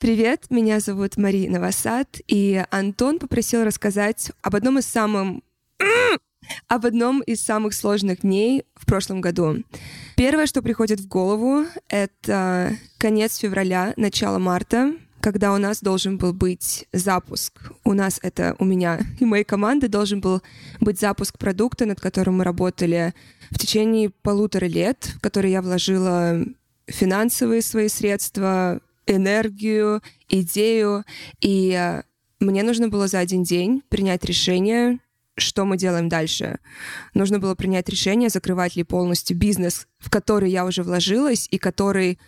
Привет, меня зовут Мари Новосад, и Антон попросил рассказать об одном из самых об одном из самых сложных дней в прошлом году. Первое, что приходит в голову, это конец февраля, начало марта, когда у нас должен был быть запуск. У нас это, у меня и моей команды должен был быть запуск продукта, над которым мы работали в течение полутора лет, в который я вложила финансовые свои средства, энергию, идею. И э, мне нужно было за один день принять решение, что мы делаем дальше. Нужно было принять решение, закрывать ли полностью бизнес, в который я уже вложилась и который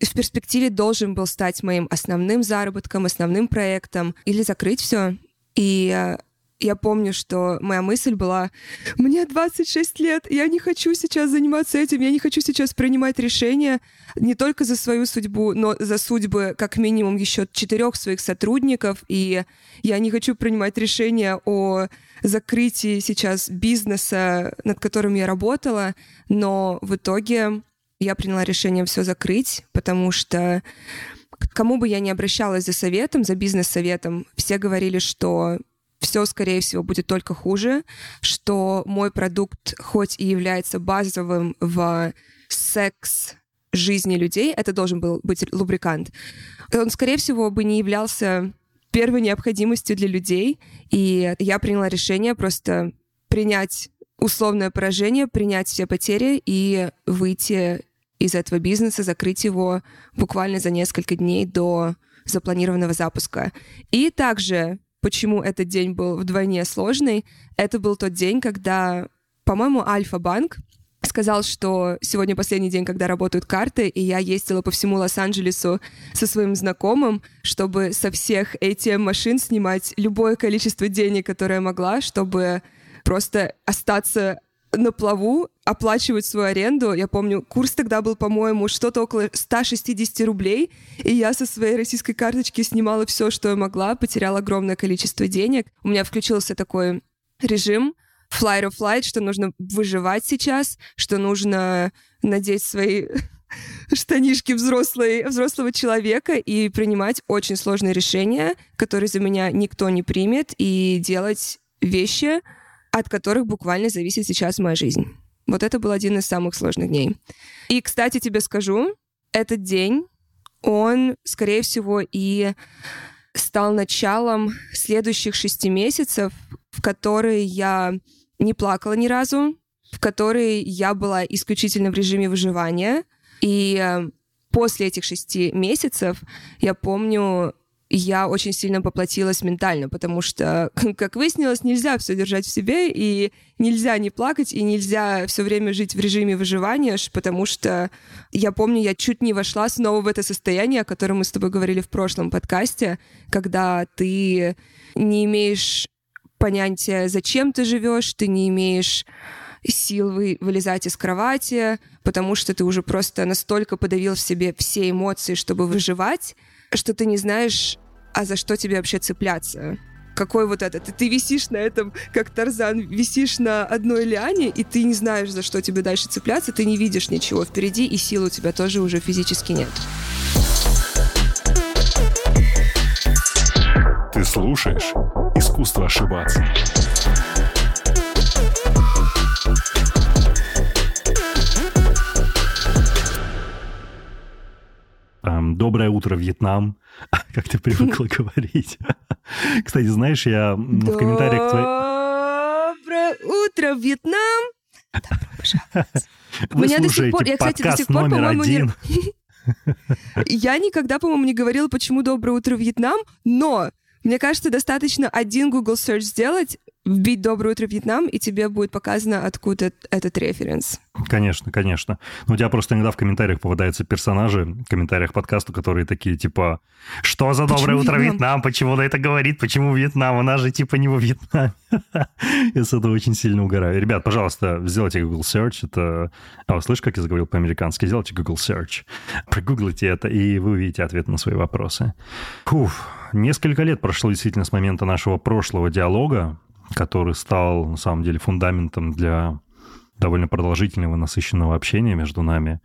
в перспективе должен был стать моим основным заработком, основным проектом, или закрыть все. И э, я помню, что моя мысль была, мне 26 лет, я не хочу сейчас заниматься этим, я не хочу сейчас принимать решения не только за свою судьбу, но за судьбы как минимум еще четырех своих сотрудников, и я не хочу принимать решения о закрытии сейчас бизнеса, над которым я работала, но в итоге я приняла решение все закрыть, потому что кому бы я ни обращалась за советом, за бизнес-советом, все говорили, что все, скорее всего, будет только хуже, что мой продукт, хоть и является базовым в секс жизни людей, это должен был быть лубрикант, он, скорее всего, бы не являлся первой необходимостью для людей, и я приняла решение просто принять условное поражение, принять все потери и выйти из этого бизнеса, закрыть его буквально за несколько дней до запланированного запуска. И также почему этот день был вдвойне сложный, это был тот день, когда, по-моему, Альфа-банк сказал, что сегодня последний день, когда работают карты, и я ездила по всему Лос-Анджелесу со своим знакомым, чтобы со всех ATM-машин снимать любое количество денег, которое могла, чтобы просто остаться на плаву, оплачивать свою аренду. Я помню, курс тогда был, по-моему, что-то около 160 рублей, и я со своей российской карточки снимала все, что я могла, потеряла огромное количество денег. У меня включился такой режим flight or flight, что нужно выживать сейчас, что нужно надеть свои штанишки взрослой, взрослого человека и принимать очень сложные решения, которые за меня никто не примет, и делать вещи, от которых буквально зависит сейчас моя жизнь. Вот это был один из самых сложных дней. И, кстати, тебе скажу, этот день, он, скорее всего, и стал началом следующих шести месяцев, в которые я не плакала ни разу, в которые я была исключительно в режиме выживания. И э, после этих шести месяцев я помню, я очень сильно поплатилась ментально, потому что, как выяснилось, нельзя все держать в себе, и нельзя не плакать, и нельзя все время жить в режиме выживания, потому что я помню, я чуть не вошла снова в это состояние, о котором мы с тобой говорили в прошлом подкасте, когда ты не имеешь понятия, зачем ты живешь, ты не имеешь сил вы, вылезать из кровати, потому что ты уже просто настолько подавил в себе все эмоции, чтобы выживать, что ты не знаешь, а за что тебе вообще цепляться? Какой вот этот? Ты, висишь на этом, как Тарзан, висишь на одной лиане, и ты не знаешь, за что тебе дальше цепляться, ты не видишь ничего впереди, и сил у тебя тоже уже физически нет. Ты слушаешь «Искусство ошибаться». Доброе утро, Вьетнам, как ты привыкла говорить. Кстати, знаешь, я в комментариях... Доброе утро, Вьетнам! Вы Меня до сих пор, я, кстати, до сих пор, по-моему, не... Я никогда, по-моему, не говорила, почему «Доброе утро, Вьетнам», но мне кажется, достаточно один Google Search сделать, вбить «Доброе утро, Вьетнам», и тебе будет показано, откуда этот референс. Конечно, конечно. Но у тебя просто иногда в комментариях попадаются персонажи, в комментариях подкаста, которые такие, типа, что за «Доброе Почему утро, Вьетнам? Вьетнам»? Почему она это говорит? Почему Вьетнам? Она же типа не во Вьетнаме. Я с этого очень сильно угораю. Ребят, пожалуйста, сделайте Google Search. Это... А, слышишь, как я заговорил по-американски? Сделайте Google Search. Прогуглите это, и вы увидите ответ на свои вопросы. Фух, несколько лет прошло действительно с момента нашего прошлого диалога который стал, на самом деле, фундаментом для довольно продолжительного, насыщенного общения между нами.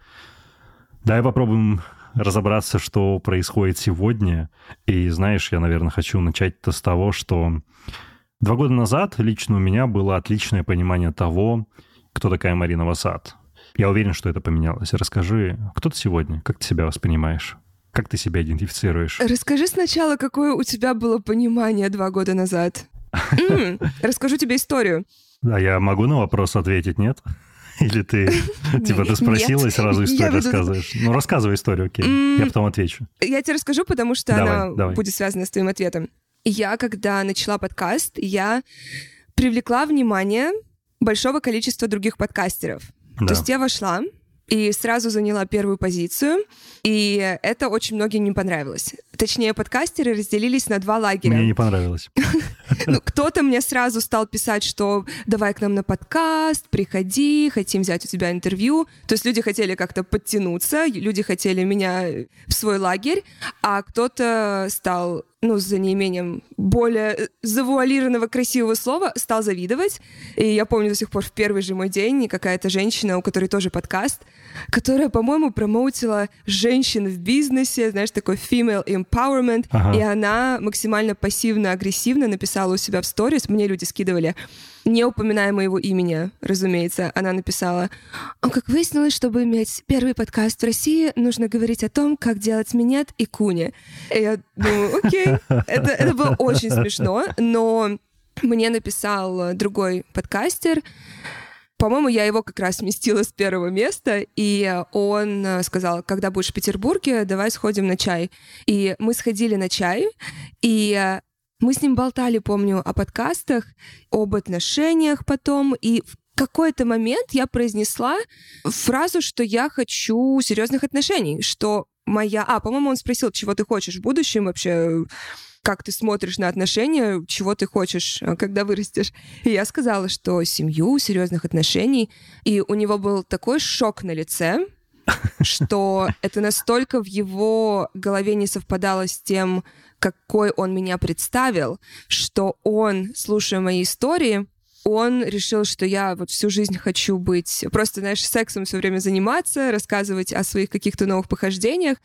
Давай попробуем разобраться, что происходит сегодня. И знаешь, я, наверное, хочу начать-то с того, что два года назад лично у меня было отличное понимание того, кто такая Марина Васад. Я уверен, что это поменялось. Расскажи, кто ты сегодня? Как ты себя воспринимаешь? Как ты себя идентифицируешь? Расскажи сначала, какое у тебя было понимание два года назад. Расскажу тебе историю. Да, я могу на вопрос ответить, нет? Или ты, типа, ты спросила и сразу историю рассказываешь? Ну, рассказывай историю, окей. Я потом отвечу. Я тебе расскажу, потому что она будет связана с твоим ответом. Я, когда начала подкаст, я привлекла внимание большого количества других подкастеров. Да. То есть я вошла и сразу заняла первую позицию, и это очень многим не понравилось. Точнее, подкастеры разделились на два лагеря. Мне не понравилось. Ну, кто-то мне сразу стал писать, что давай к нам на подкаст, приходи, хотим взять у тебя интервью. То есть люди хотели как-то подтянуться, люди хотели меня в свой лагерь, а кто-то стал ну, за неимением более завуалированного красивого слова, стал завидовать. И я помню до сих пор в первый же мой день какая-то женщина, у которой тоже подкаст, которая, по-моему, промоутила женщин в бизнесе, знаешь, такой female empowerment, ага. и она максимально пассивно-агрессивно написала у себя в сторис, мне люди скидывали, не упоминая моего имени, разумеется, она написала, «А как выяснилось, чтобы иметь первый подкаст в России, нужно говорить о том, как делать минет и куни. И я думаю, окей, это, это было очень смешно, но мне написал другой подкастер, по-моему, я его как раз сместила с первого места, и он сказал, когда будешь в Петербурге, давай сходим на чай. И мы сходили на чай, и мы с ним болтали, помню, о подкастах, об отношениях потом, и в какой-то момент я произнесла фразу, что я хочу серьезных отношений, что моя... А, по-моему, он спросил, чего ты хочешь в будущем вообще, как ты смотришь на отношения, чего ты хочешь, э, когда вырастешь. И я сказала, что семью, серьезных отношений. И у него был такой шок на лице, что это настолько в его голове не совпадало с тем, какой он меня представил, что он, слушая мои истории, он решил, что я вот всю жизнь хочу быть просто, знаешь, сексом все время заниматься, рассказывать о своих каких-то новых похождениях,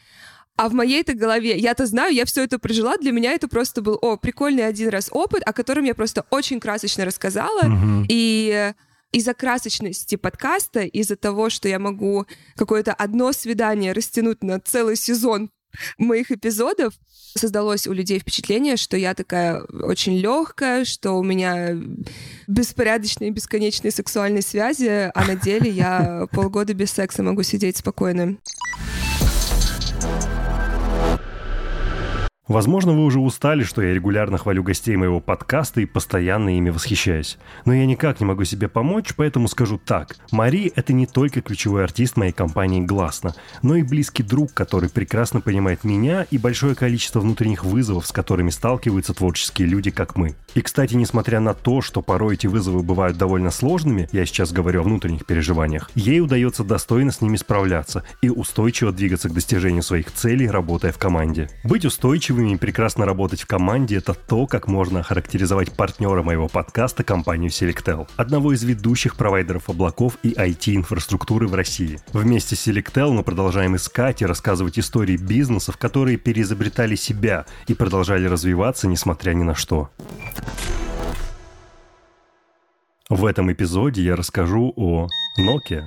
а в моей-то голове, я-то знаю, я все это прожила, для меня это просто был, о, прикольный один раз опыт, о котором я просто очень красочно рассказала, mm-hmm. и из-за красочности подкаста, из-за того, что я могу какое-то одно свидание растянуть на целый сезон моих эпизодов, создалось у людей впечатление, что я такая очень легкая, что у меня беспорядочные бесконечные сексуальные связи, а на деле я полгода без секса могу сидеть спокойно. Возможно, вы уже устали, что я регулярно хвалю гостей моего подкаста и постоянно ими восхищаюсь. Но я никак не могу себе помочь, поэтому скажу так. Мари — это не только ключевой артист моей компании «Гласно», но и близкий друг, который прекрасно понимает меня и большое количество внутренних вызовов, с которыми сталкиваются творческие люди, как мы. И, кстати, несмотря на то, что порой эти вызовы бывают довольно сложными, я сейчас говорю о внутренних переживаниях, ей удается достойно с ними справляться и устойчиво двигаться к достижению своих целей, работая в команде. Быть устойчивым и прекрасно работать в команде – это то, как можно охарактеризовать партнера моего подкаста компанию Selectel, одного из ведущих провайдеров облаков и IT-инфраструктуры в России. Вместе с Selectel мы продолжаем искать и рассказывать истории бизнесов, которые переизобретали себя и продолжали развиваться, несмотря ни на что. В этом эпизоде я расскажу о Nokia.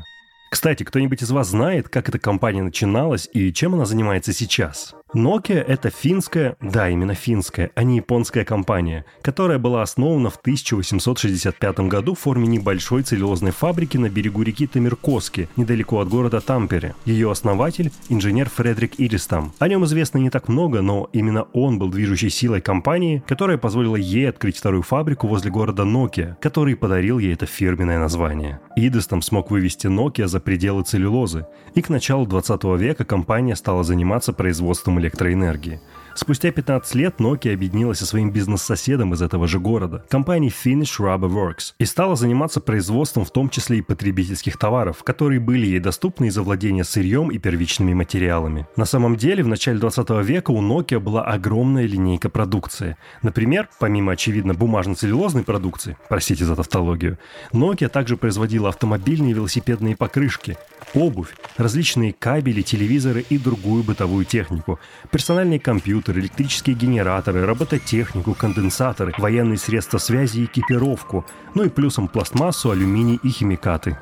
Кстати, кто-нибудь из вас знает, как эта компания начиналась и чем она занимается сейчас? Nokia — это финская, да, именно финская, а не японская компания, которая была основана в 1865 году в форме небольшой целлюлозной фабрики на берегу реки Тамиркоски, недалеко от города Тампере. Ее основатель — инженер Фредерик Иристам. О нем известно не так много, но именно он был движущей силой компании, которая позволила ей открыть вторую фабрику возле города Nokia, который подарил ей это фирменное название. Идестом смог вывести Nokia за пределы целлюлозы, и к началу 20 века компания стала заниматься производством электроэнергии. Спустя 15 лет Nokia объединилась со своим бизнес-соседом из этого же города, компанией Finnish Rubber Works, и стала заниматься производством в том числе и потребительских товаров, которые были ей доступны из-за владения сырьем и первичными материалами. На самом деле, в начале 20 века у Nokia была огромная линейка продукции. Например, помимо, очевидно, бумажно-целлюлозной продукции, простите за тавтологию, Nokia также производила автомобильные и велосипедные покрышки, обувь, различные кабели, телевизоры и другую бытовую технику, персональные компьютеры, электрические генераторы, робототехнику, конденсаторы, военные средства связи и экипировку, ну и плюсом пластмассу, алюминий и химикаты.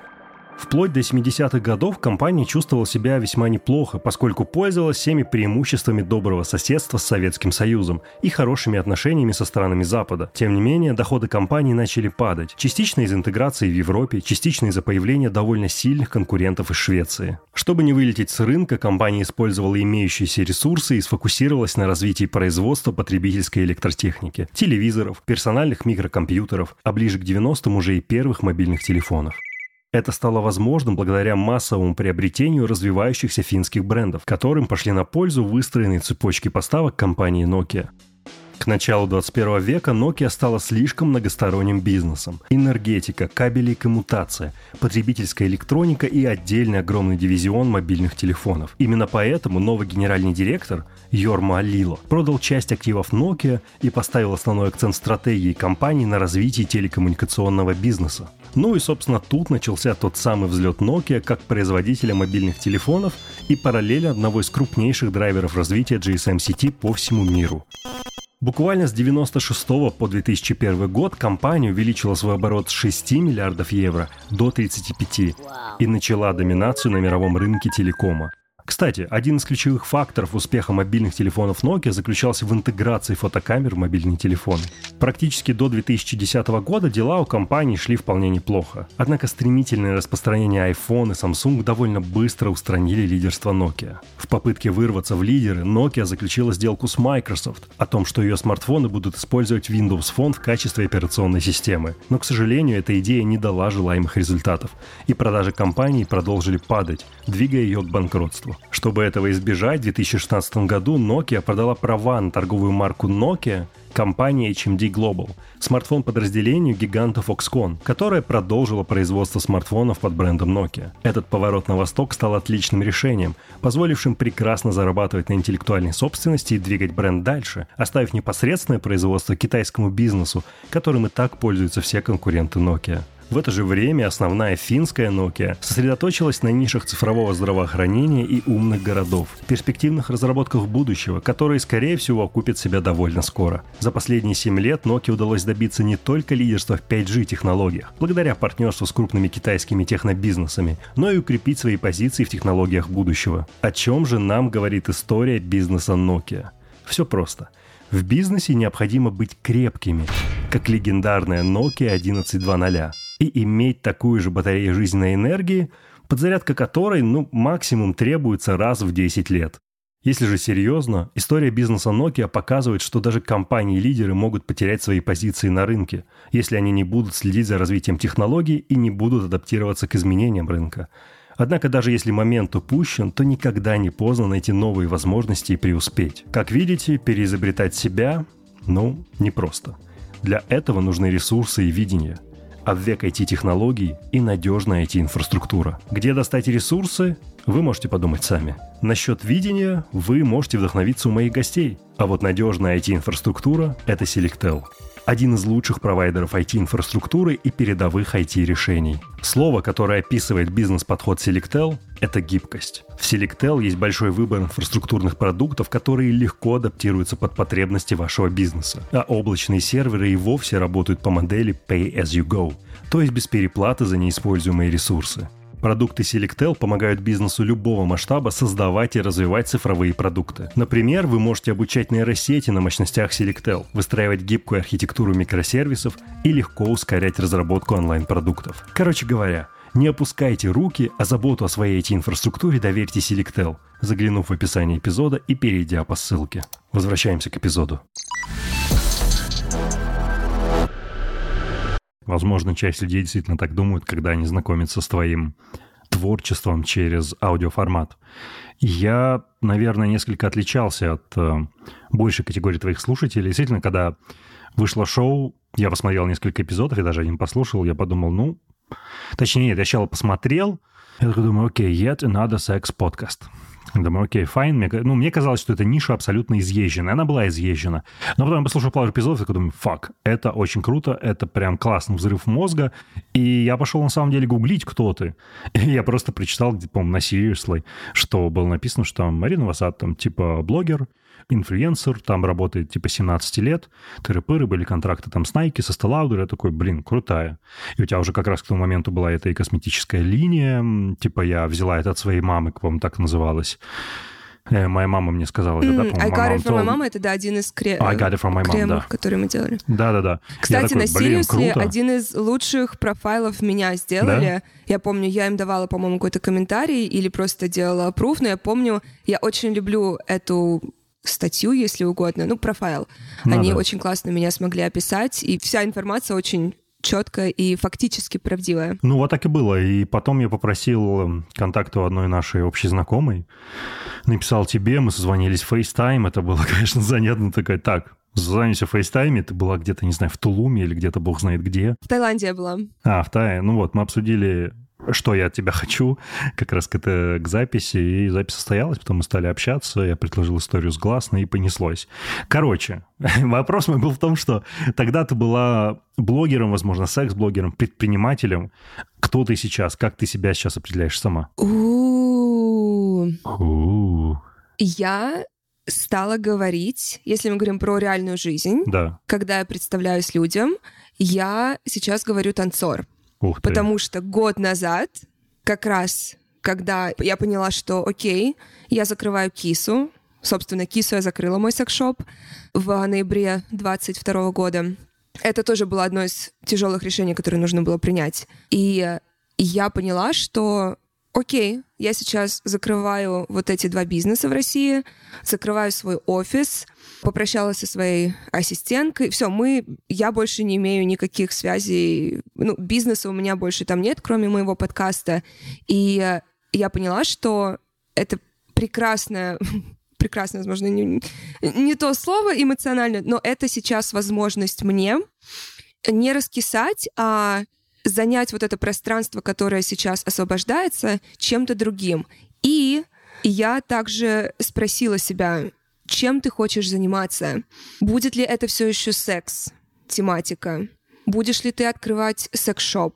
Вплоть до 70-х годов компания чувствовала себя весьма неплохо, поскольку пользовалась всеми преимуществами доброго соседства с Советским Союзом и хорошими отношениями со странами Запада. Тем не менее, доходы компании начали падать, частично из интеграции в Европе, частично из-за появления довольно сильных конкурентов из Швеции. Чтобы не вылететь с рынка, компания использовала имеющиеся ресурсы и сфокусировалась на развитии производства потребительской электротехники, телевизоров, персональных микрокомпьютеров, а ближе к 90-м уже и первых мобильных телефонов. Это стало возможным благодаря массовому приобретению развивающихся финских брендов, которым пошли на пользу выстроенные цепочки поставок компании Nokia. К началу 21 века Nokia стала слишком многосторонним бизнесом. Энергетика, кабели и коммутация, потребительская электроника и отдельный огромный дивизион мобильных телефонов. Именно поэтому новый генеральный директор Йорма Лило продал часть активов Nokia и поставил основной акцент стратегии компании на развитии телекоммуникационного бизнеса. Ну и, собственно, тут начался тот самый взлет Nokia как производителя мобильных телефонов и параллели одного из крупнейших драйверов развития GSM-сети по всему миру. Буквально с 96 по 2001 год компания увеличила свой оборот с 6 миллиардов евро до 35 и начала доминацию на мировом рынке телекома. Кстати, один из ключевых факторов успеха мобильных телефонов Nokia заключался в интеграции фотокамер в мобильные телефоны. Практически до 2010 года дела у компании шли вполне неплохо. Однако стремительное распространение iPhone и Samsung довольно быстро устранили лидерство Nokia. В попытке вырваться в лидеры, Nokia заключила сделку с Microsoft о том, что ее смартфоны будут использовать Windows Phone в качестве операционной системы. Но, к сожалению, эта идея не дала желаемых результатов, и продажи компании продолжили падать, двигая ее к банкротству. Чтобы этого избежать, в 2016 году Nokia продала права на торговую марку Nokia компании HMD Global, смартфон подразделению гиганта Foxconn, которая продолжила производство смартфонов под брендом Nokia. Этот поворот на восток стал отличным решением, позволившим прекрасно зарабатывать на интеллектуальной собственности и двигать бренд дальше, оставив непосредственное производство китайскому бизнесу, которым и так пользуются все конкуренты Nokia. В это же время основная финская Nokia сосредоточилась на нишах цифрового здравоохранения и умных городов, перспективных разработках будущего, которые, скорее всего, окупят себя довольно скоро. За последние 7 лет Nokia удалось добиться не только лидерства в 5G технологиях, благодаря партнерству с крупными китайскими технобизнесами, но и укрепить свои позиции в технологиях будущего. О чем же нам говорит история бизнеса Nokia? Все просто – в бизнесе необходимо быть крепкими, как легендарная Nokia 1120, и иметь такую же батарею жизненной энергии, подзарядка которой, ну, максимум требуется раз в 10 лет. Если же серьезно, история бизнеса Nokia показывает, что даже компании-лидеры могут потерять свои позиции на рынке, если они не будут следить за развитием технологий и не будут адаптироваться к изменениям рынка. Однако даже если момент упущен, то никогда не поздно найти новые возможности и преуспеть. Как видите, переизобретать себя, ну, непросто. Для этого нужны ресурсы и видение. А в век IT-технологий и надежная IT-инфраструктура. Где достать ресурсы, вы можете подумать сами. Насчет видения вы можете вдохновиться у моих гостей. А вот надежная IT-инфраструктура – это Selectel один из лучших провайдеров IT-инфраструктуры и передовых IT-решений. Слово, которое описывает бизнес-подход Selectel, это гибкость. В Selectel есть большой выбор инфраструктурных продуктов, которые легко адаптируются под потребности вашего бизнеса. А облачные серверы и вовсе работают по модели Pay as you go, то есть без переплаты за неиспользуемые ресурсы. Продукты Selectel помогают бизнесу любого масштаба создавать и развивать цифровые продукты. Например, вы можете обучать нейросети на мощностях Selectel, выстраивать гибкую архитектуру микросервисов и легко ускорять разработку онлайн-продуктов. Короче говоря, не опускайте руки, а заботу о своей IT-инфраструктуре доверьте Selectel, заглянув в описание эпизода и перейдя по ссылке. Возвращаемся к эпизоду. Возможно, часть людей действительно так думают, когда они знакомятся с твоим творчеством через аудиоформат. Я, наверное, несколько отличался от э, большей категории твоих слушателей. Действительно, когда вышло шоу, я посмотрел несколько эпизодов, я даже один послушал, я подумал, ну... Точнее, нет, я сначала посмотрел, я такой думаю, окей, yet another sex podcast. Думаю, окей, fine. Мне, ну, мне казалось, что эта ниша абсолютно изъезжена. Она была изъезжена. Но потом я послушал пару эпизодов, и такой думаю, фак, это очень круто, это прям классный взрыв мозга. И я пошел на самом деле гуглить, кто ты. И я просто прочитал, по-моему, на Seriously, что было написано, что там Марина Васад, там, типа, блогер, инфлюенсер, там работает типа 17 лет, тыры-пыры, были контракты там с Nike, со Stalaudер, я такой, блин, крутая. И у тебя уже как раз к тому моменту была эта и косметическая линия, типа я взяла это от своей мамы, по-моему, так называлась. Э, моя мама мне сказала, mm, да, по-моему. I got it from my mama, это, да, один из кре... I got it from my кремов, да. которые мы делали. Да-да-да. Кстати, такой, на Сириусе один из лучших профайлов меня сделали. Да? Я помню, я им давала, по-моему, какой-то комментарий или просто делала пруф, но я помню, я очень люблю эту статью, если угодно, ну, профайл. Ну, Они да. очень классно меня смогли описать, и вся информация очень четкая и фактически правдивая. Ну, вот так и было. И потом я попросил контакт у одной нашей общей знакомой. Написал тебе, мы созвонились в FaceTime. Это было, конечно, занятно. Такая, так, Созвонимся в FaceTime, ты была где-то, не знаю, в Тулуме или где-то бог знает где. В Таиланде я была. А, в Тае. Ну вот, мы обсудили что я от тебя хочу, как раз к, это, к записи, и запись состоялась, потом мы стали общаться, я предложил историю с гласной, и понеслось. Короче, вопрос мой был в том, что тогда ты была блогером, возможно, секс-блогером, предпринимателем. Кто ты сейчас? Как ты себя сейчас определяешь сама? Я стала говорить, если мы говорим про реальную жизнь, да. когда я представляюсь людям, я сейчас говорю танцор. Ух ты. Потому что год назад, как раз, когда я поняла, что окей, я закрываю кису, собственно, кису я закрыла мой секшоп в ноябре 22 года. Это тоже было одно из тяжелых решений, которые нужно было принять. И я поняла, что окей, я сейчас закрываю вот эти два бизнеса в России, закрываю свой офис, попрощалась со своей ассистенткой. Все, мы, я больше не имею никаких связей, ну, бизнеса у меня больше там нет, кроме моего подкаста. И я поняла, что это прекрасная прекрасно, возможно, не, не то слово эмоционально, но это сейчас возможность мне не раскисать, а занять вот это пространство, которое сейчас освобождается, чем-то другим. И я также спросила себя, чем ты хочешь заниматься? Будет ли это все еще секс, тематика? Будешь ли ты открывать секс-шоп?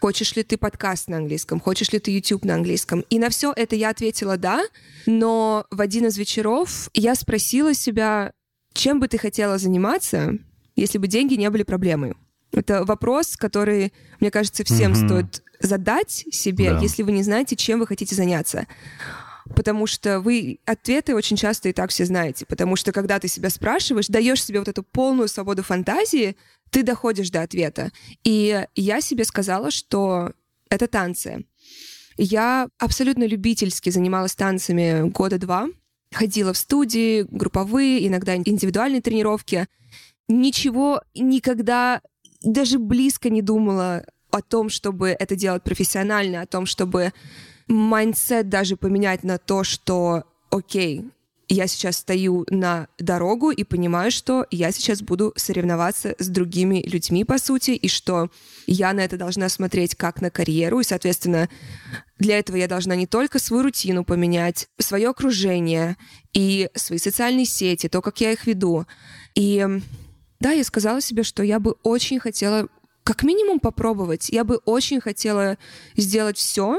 Хочешь ли ты подкаст на английском? Хочешь ли ты YouTube на английском? И на все это я ответила «да», но в один из вечеров я спросила себя, чем бы ты хотела заниматься, если бы деньги не были проблемой? Это вопрос, который, мне кажется, всем mm-hmm. стоит задать себе, да. если вы не знаете, чем вы хотите заняться. Потому что вы ответы очень часто и так все знаете. Потому что когда ты себя спрашиваешь, даешь себе вот эту полную свободу фантазии, ты доходишь до ответа. И я себе сказала, что это танцы. Я абсолютно любительски занималась танцами года два. Ходила в студии, групповые, иногда индивидуальные тренировки. Ничего никогда даже близко не думала о том, чтобы это делать профессионально, о том, чтобы mindset даже поменять на то, что окей, я сейчас встаю на дорогу и понимаю, что я сейчас буду соревноваться с другими людьми, по сути, и что я на это должна смотреть как на карьеру, и, соответственно, для этого я должна не только свою рутину поменять, свое окружение и свои социальные сети, то, как я их веду. И да, я сказала себе, что я бы очень хотела как минимум попробовать. Я бы очень хотела сделать все,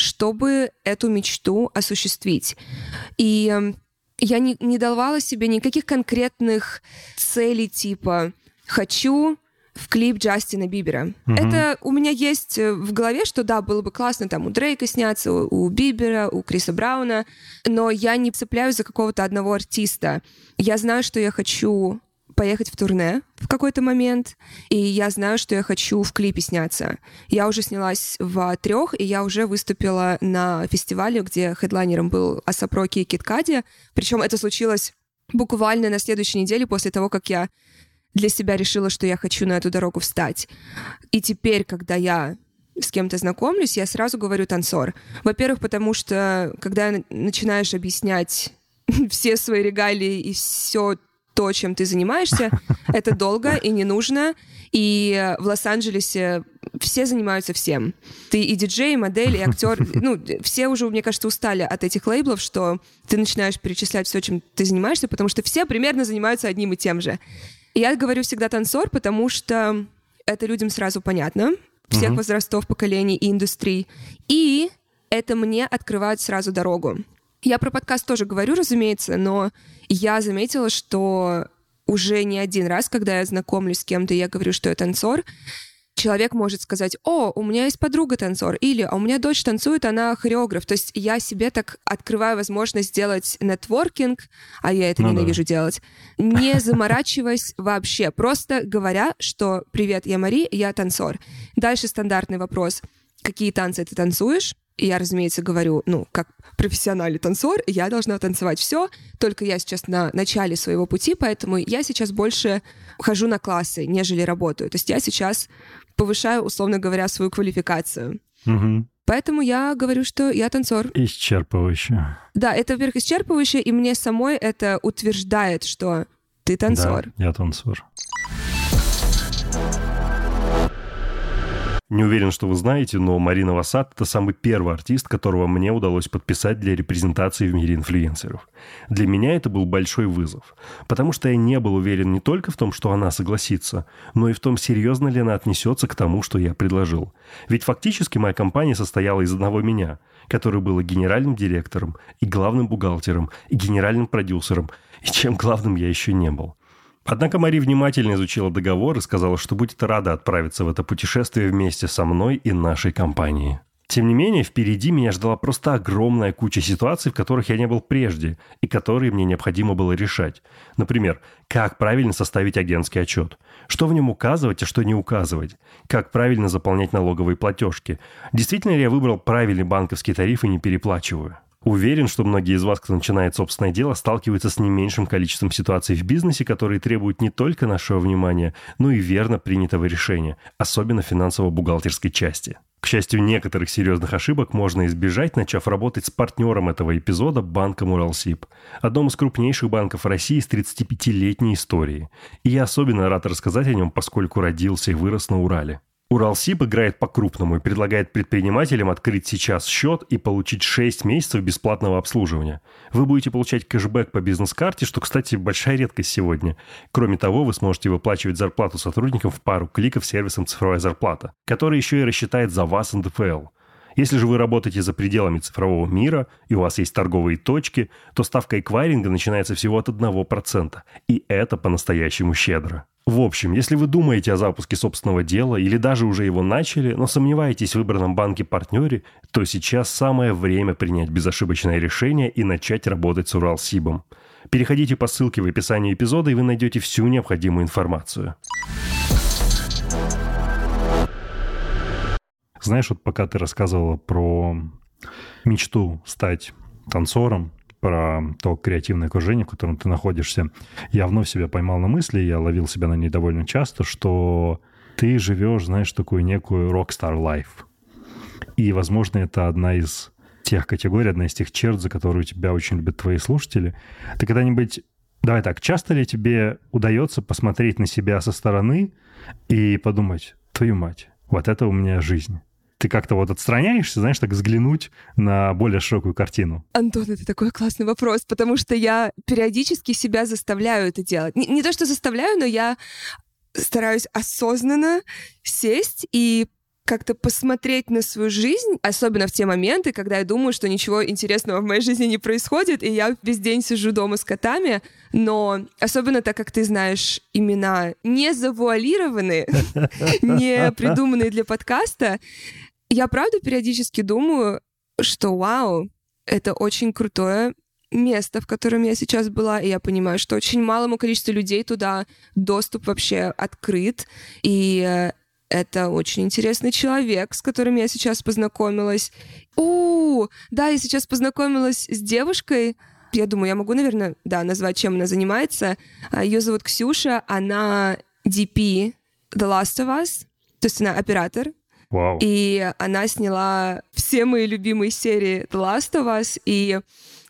чтобы эту мечту осуществить. И эм, я не, не давала себе никаких конкретных целей типа «хочу в клип Джастина Бибера. Mm-hmm. Это у меня есть э, в голове, что да, было бы классно там у Дрейка сняться, у, у Бибера, у Криса Брауна, но я не цепляюсь за какого-то одного артиста. Я знаю, что я хочу поехать в турне в какой-то момент, и я знаю, что я хочу в клипе сняться. Я уже снялась в трех, и я уже выступила на фестивале, где хедлайнером был Асапроки и Киткади. Причем это случилось буквально на следующей неделе после того, как я для себя решила, что я хочу на эту дорогу встать. И теперь, когда я с кем-то знакомлюсь, я сразу говорю танцор. Во-первых, потому что когда начинаешь объяснять все свои регалии и все то, чем ты занимаешься, это долго и не нужно. И в Лос-Анджелесе все занимаются всем. Ты и диджей, и модель, и актер. Ну, все уже, мне кажется, устали от этих лейблов, что ты начинаешь перечислять все, чем ты занимаешься, потому что все примерно занимаются одним и тем же. И я говорю всегда танцор, потому что это людям сразу понятно, всех mm-hmm. возрастов, поколений и индустрий. И это мне открывает сразу дорогу. Я про подкаст тоже говорю, разумеется, но я заметила, что уже не один раз, когда я знакомлюсь с кем-то, я говорю, что я танцор, человек может сказать, о, у меня есть подруга танцор, или а у меня дочь танцует, она хореограф. То есть я себе так открываю возможность сделать нетворкинг, а я это ну, ненавижу да. делать, не заморачиваясь вообще, просто говоря, что «Привет, я Мари, я танцор». Дальше стандартный вопрос. Какие танцы ты танцуешь? И я, разумеется, говорю, ну, как профессиональный танцор, я должна танцевать все, только я сейчас на начале своего пути, поэтому я сейчас больше хожу на классы, нежели работаю. То есть я сейчас повышаю, условно говоря, свою квалификацию. Угу. Поэтому я говорю, что я танцор. Исчерпывающе. Да, это, во-первых, исчерпывающе, и мне самой это утверждает, что ты танцор. Да, я танцор. Не уверен, что вы знаете, но Марина Васад – это самый первый артист, которого мне удалось подписать для репрезентации в мире инфлюенсеров. Для меня это был большой вызов, потому что я не был уверен не только в том, что она согласится, но и в том, серьезно ли она отнесется к тому, что я предложил. Ведь фактически моя компания состояла из одного меня, который был и генеральным директором, и главным бухгалтером, и генеральным продюсером, и чем главным я еще не был. Однако Мари внимательно изучила договор и сказала, что будет рада отправиться в это путешествие вместе со мной и нашей компанией. Тем не менее, впереди меня ждала просто огромная куча ситуаций, в которых я не был прежде, и которые мне необходимо было решать. Например, как правильно составить агентский отчет, что в нем указывать, а что не указывать, как правильно заполнять налоговые платежки, действительно ли я выбрал правильный банковский тариф и не переплачиваю. Уверен, что многие из вас, кто начинает собственное дело, сталкиваются с не меньшим количеством ситуаций в бизнесе, которые требуют не только нашего внимания, но и верно принятого решения, особенно финансово-бухгалтерской части. К счастью, некоторых серьезных ошибок можно избежать, начав работать с партнером этого эпизода, банком Уралсиб, одном из крупнейших банков России с 35-летней историей. И я особенно рад рассказать о нем, поскольку родился и вырос на Урале. Уралсиб играет по-крупному и предлагает предпринимателям открыть сейчас счет и получить 6 месяцев бесплатного обслуживания. Вы будете получать кэшбэк по бизнес-карте, что, кстати, большая редкость сегодня. Кроме того, вы сможете выплачивать зарплату сотрудникам в пару кликов сервисом «Цифровая зарплата», который еще и рассчитает за вас НДФЛ. Если же вы работаете за пределами цифрового мира и у вас есть торговые точки, то ставка эквайринга начинается всего от 1%. И это по-настоящему щедро. В общем, если вы думаете о запуске собственного дела или даже уже его начали, но сомневаетесь в выбранном банке-партнере, то сейчас самое время принять безошибочное решение и начать работать с Уралсибом. Переходите по ссылке в описании эпизода, и вы найдете всю необходимую информацию. Знаешь, вот пока ты рассказывала про мечту стать танцором, про то креативное окружение, в котором ты находишься, я вновь себя поймал на мысли, я ловил себя на ней довольно часто, что ты живешь, знаешь, такую некую rockstar life. И, возможно, это одна из тех категорий, одна из тех черт, за которую тебя очень любят твои слушатели. Ты когда-нибудь Давай так, часто ли тебе удается посмотреть на себя со стороны и подумать, твою мать, вот это у меня жизнь? Ты как-то вот отстраняешься, знаешь, так взглянуть на более широкую картину? Антон, это такой классный вопрос, потому что я периодически себя заставляю это делать. Не, не то, что заставляю, но я стараюсь осознанно сесть и как-то посмотреть на свою жизнь, особенно в те моменты, когда я думаю, что ничего интересного в моей жизни не происходит, и я весь день сижу дома с котами, но особенно так как ты знаешь имена не завуалированные, не придуманные для подкаста, я правда периодически думаю, что вау, это очень крутое место, в котором я сейчас была, и я понимаю, что очень малому количеству людей туда доступ вообще открыт, и э, это очень интересный человек, с которым я сейчас познакомилась. У, да, я сейчас познакомилась с девушкой. Я думаю, я могу, наверное, да, назвать, чем она занимается. А, Ее зовут Ксюша, она DP The Last of Us, то есть она оператор Вау. И она сняла все мои любимые серии The Last of Us. И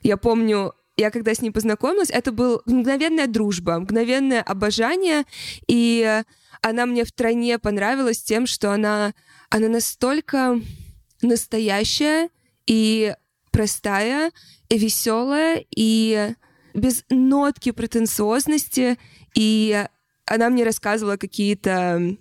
я помню, я когда с ней познакомилась, это был мгновенная дружба, мгновенное обожание. И она мне в тройне понравилась тем, что она, она настолько настоящая и простая, и веселая, и без нотки претенциозности. И она мне рассказывала какие-то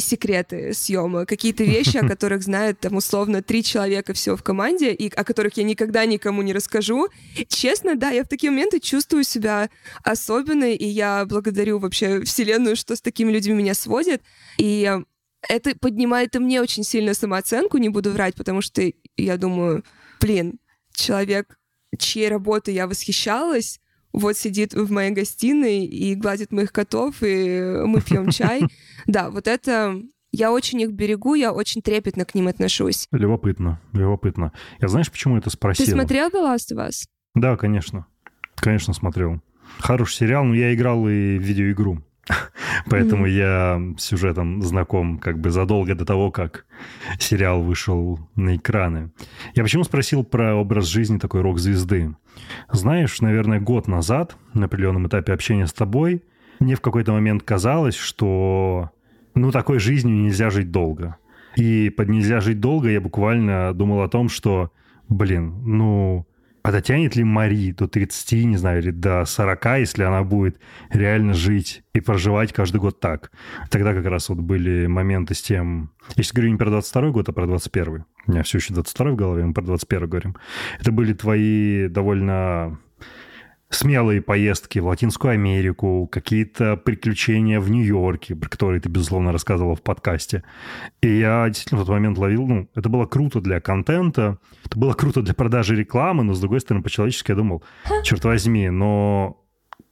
секреты съема, какие-то вещи, о которых знают там условно три человека всего в команде, и о которых я никогда никому не расскажу. Честно, да, я в такие моменты чувствую себя особенной, и я благодарю вообще Вселенную, что с такими людьми меня сводит. И это поднимает и мне очень сильно самооценку, не буду врать, потому что я думаю, блин, человек, чьей работой я восхищалась, вот сидит в моей гостиной и гладит моих котов, и мы пьем чай. Да, вот это я очень их берегу, я очень трепетно к ним отношусь. Любопытно, любопытно. Я знаешь, почему это спросил? Ты смотрел The Last of Us? Да, конечно. Конечно, смотрел. Хороший сериал, но я играл и в видеоигру. Поэтому mm-hmm. я с сюжетом знаком как бы задолго до того, как сериал вышел на экраны. Я почему спросил про образ жизни такой рок-звезды? Знаешь, наверное, год назад, на определенном этапе общения с тобой, мне в какой-то момент казалось, что ну такой жизнью нельзя жить долго. И под нельзя жить долго я буквально думал о том, что, блин, ну а дотянет ли Мари до 30, не знаю, или до 40, если она будет реально жить и проживать каждый год так? Тогда как раз вот были моменты с тем... Я сейчас говорю не про 22 год, а про 21. У меня все еще 22 в голове, мы про 21 говорим. Это были твои довольно смелые поездки в Латинскую Америку, какие-то приключения в Нью-Йорке, про которые ты, безусловно, рассказывала в подкасте. И я действительно в тот момент ловил, ну, это было круто для контента, это было круто для продажи рекламы, но, с другой стороны, по-человечески я думал, черт возьми, но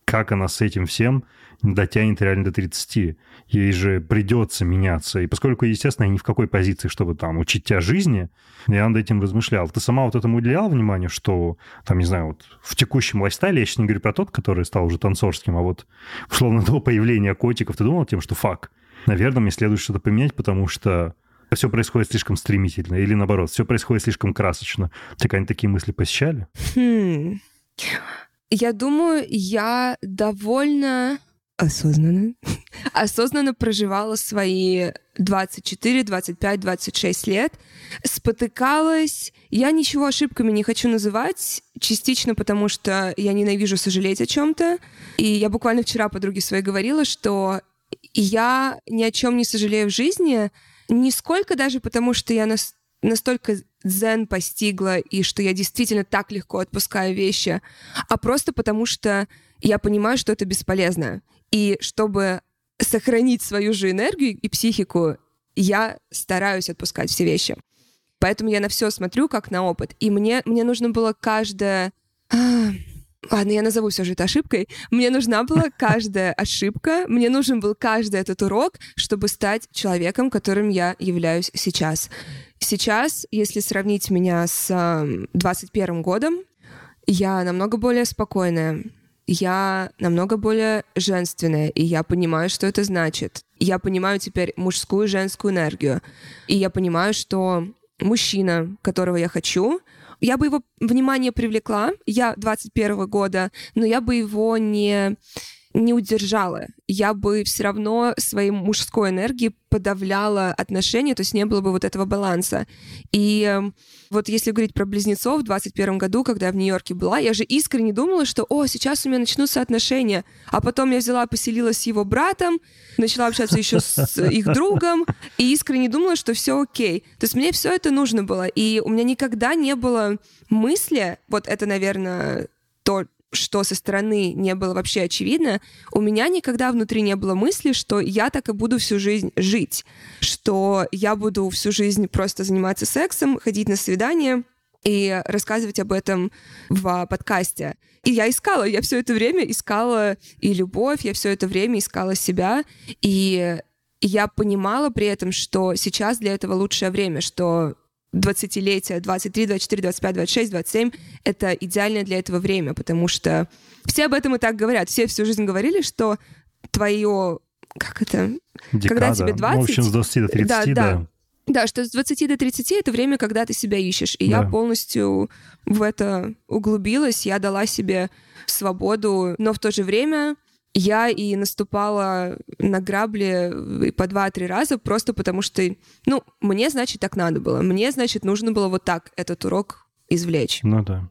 как она с этим всем дотянет реально до 30. Ей же придется меняться. И поскольку, естественно, я ни в какой позиции, чтобы там учить тебя жизни, я над этим размышлял. Ты сама вот этому уделяла внимание, что, там, не знаю, вот в текущем лайфстайле, я сейчас не говорю про тот, который стал уже танцорским, а вот условно до появления котиков, ты думал тем, что фак, наверное, мне следует что-то поменять, потому что все происходит слишком стремительно, или наоборот, все происходит слишком красочно. Тебя они такие мысли посещали? Хм. Я думаю, я довольно осознанно, осознанно проживала свои 24, 25, 26 лет, спотыкалась. Я ничего ошибками не хочу называть, частично потому, что я ненавижу сожалеть о чем-то. И я буквально вчера подруге своей говорила, что я ни о чем не сожалею в жизни, нисколько даже потому, что я нас, настолько дзен постигла, и что я действительно так легко отпускаю вещи, а просто потому, что я понимаю, что это бесполезно. И чтобы сохранить свою же энергию и психику, я стараюсь отпускать все вещи. Поэтому я на все смотрю как на опыт. И мне, мне нужно было каждое... А, ладно, я назову все же это ошибкой. Мне нужна была каждая ошибка, мне нужен был каждый этот урок, чтобы стать человеком, которым я являюсь сейчас. Сейчас, если сравнить меня с 21 годом, я намного более спокойная, я намного более женственная, и я понимаю, что это значит. Я понимаю теперь мужскую и женскую энергию. И я понимаю, что мужчина, которого я хочу, я бы его внимание привлекла, я 21 года, но я бы его не не удержала. Я бы все равно своей мужской энергией подавляла отношения, то есть не было бы вот этого баланса. И эм, вот если говорить про близнецов в 21 году, когда я в Нью-Йорке была, я же искренне думала, что, о, сейчас у меня начнутся отношения. А потом я взяла, поселилась с его братом, начала общаться еще с их другом, и искренне думала, что все окей. То есть мне все это нужно было. И у меня никогда не было мысли, вот это, наверное, то, что со стороны не было вообще очевидно, у меня никогда внутри не было мысли, что я так и буду всю жизнь жить, что я буду всю жизнь просто заниматься сексом, ходить на свидания и рассказывать об этом в подкасте. И я искала, я все это время искала и любовь, я все это время искала себя, и я понимала при этом, что сейчас для этого лучшее время, что 20-летия, 23, 24, 25, 26, 27 — это идеальное для этого время, потому что все об этом и так говорят. Все всю жизнь говорили, что твое... Как это? Декада. Когда тебе 20... Ну, в общем, с 20 до 30, да. да. Да, что с 20 до 30 это время, когда ты себя ищешь. И да. я полностью в это углубилась, я дала себе свободу, но в то же время я и наступала на грабли по два-три раза просто потому что, ну, мне, значит, так надо было. Мне, значит, нужно было вот так этот урок извлечь. Ну да.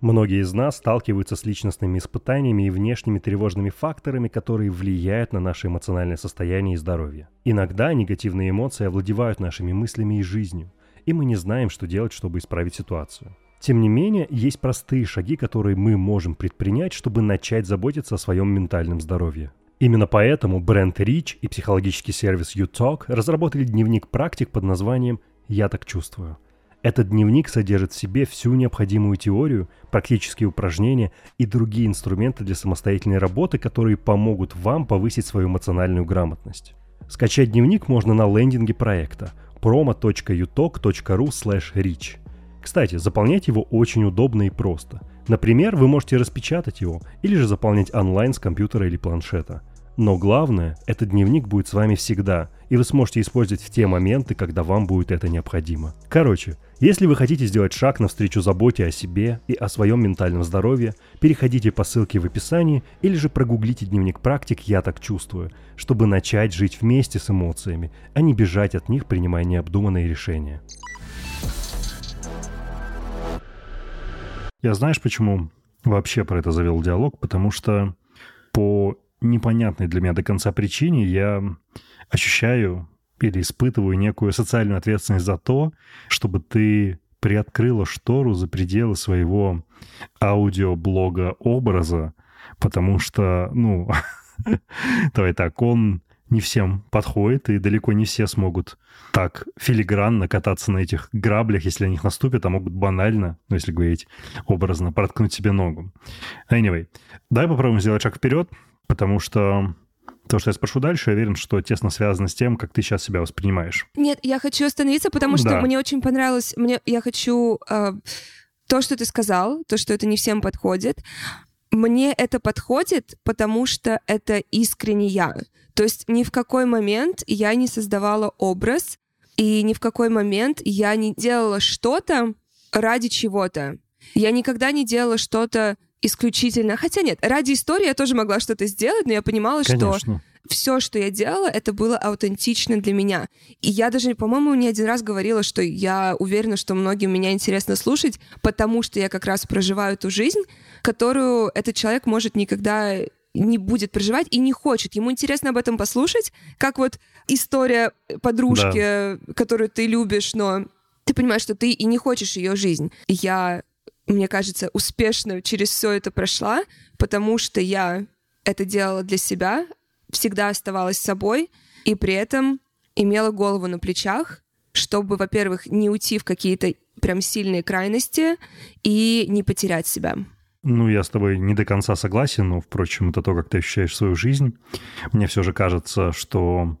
Многие из нас сталкиваются с личностными испытаниями и внешними тревожными факторами, которые влияют на наше эмоциональное состояние и здоровье. Иногда негативные эмоции овладевают нашими мыслями и жизнью, и мы не знаем, что делать, чтобы исправить ситуацию. Тем не менее, есть простые шаги, которые мы можем предпринять, чтобы начать заботиться о своем ментальном здоровье. Именно поэтому бренд Rich и психологический сервис UTalk разработали дневник практик под названием «Я так чувствую». Этот дневник содержит в себе всю необходимую теорию, практические упражнения и другие инструменты для самостоятельной работы, которые помогут вам повысить свою эмоциональную грамотность. Скачать дневник можно на лендинге проекта promo.utalk.ru rich. Кстати, заполнять его очень удобно и просто. Например, вы можете распечатать его или же заполнять онлайн с компьютера или планшета – но главное, этот дневник будет с вами всегда, и вы сможете использовать в те моменты, когда вам будет это необходимо. Короче, если вы хотите сделать шаг навстречу заботе о себе и о своем ментальном здоровье, переходите по ссылке в описании или же прогуглите дневник практик «Я так чувствую», чтобы начать жить вместе с эмоциями, а не бежать от них, принимая необдуманные решения. Я знаешь, почему вообще про это завел диалог? Потому что по непонятной для меня до конца причине я ощущаю или испытываю некую социальную ответственность за то, чтобы ты приоткрыла штору за пределы своего аудиоблога образа, потому что, ну, давай так, он не всем подходит, и далеко не все смогут так филигранно кататься на этих граблях, если они них наступят, а могут банально, ну, если говорить образно, проткнуть себе ногу. Anyway, давай попробуем сделать шаг вперед, потому что то, что я спрошу дальше, я уверен, что тесно связано с тем, как ты сейчас себя воспринимаешь. Нет, я хочу остановиться, потому что да. мне очень понравилось. Мне, я хочу э, то, что ты сказал, то, что это не всем подходит. Мне это подходит, потому что это искренне я. То есть ни в какой момент я не создавала образ, и ни в какой момент я не делала что-то ради чего-то. Я никогда не делала что-то исключительно... Хотя нет, ради истории я тоже могла что-то сделать, но я понимала, Конечно. что все, что я делала, это было аутентично для меня. И я даже, по-моему, не один раз говорила, что я уверена, что многим меня интересно слушать, потому что я как раз проживаю ту жизнь, которую этот человек может никогда не будет проживать и не хочет. Ему интересно об этом послушать, как вот история подружки, да. которую ты любишь, но ты понимаешь, что ты и не хочешь ее жизнь. Я мне кажется, успешно через все это прошла, потому что я это делала для себя, всегда оставалась собой, и при этом имела голову на плечах, чтобы, во-первых, не уйти в какие-то прям сильные крайности и не потерять себя. Ну, я с тобой не до конца согласен, но, впрочем, это то, как ты ощущаешь свою жизнь. Мне все же кажется, что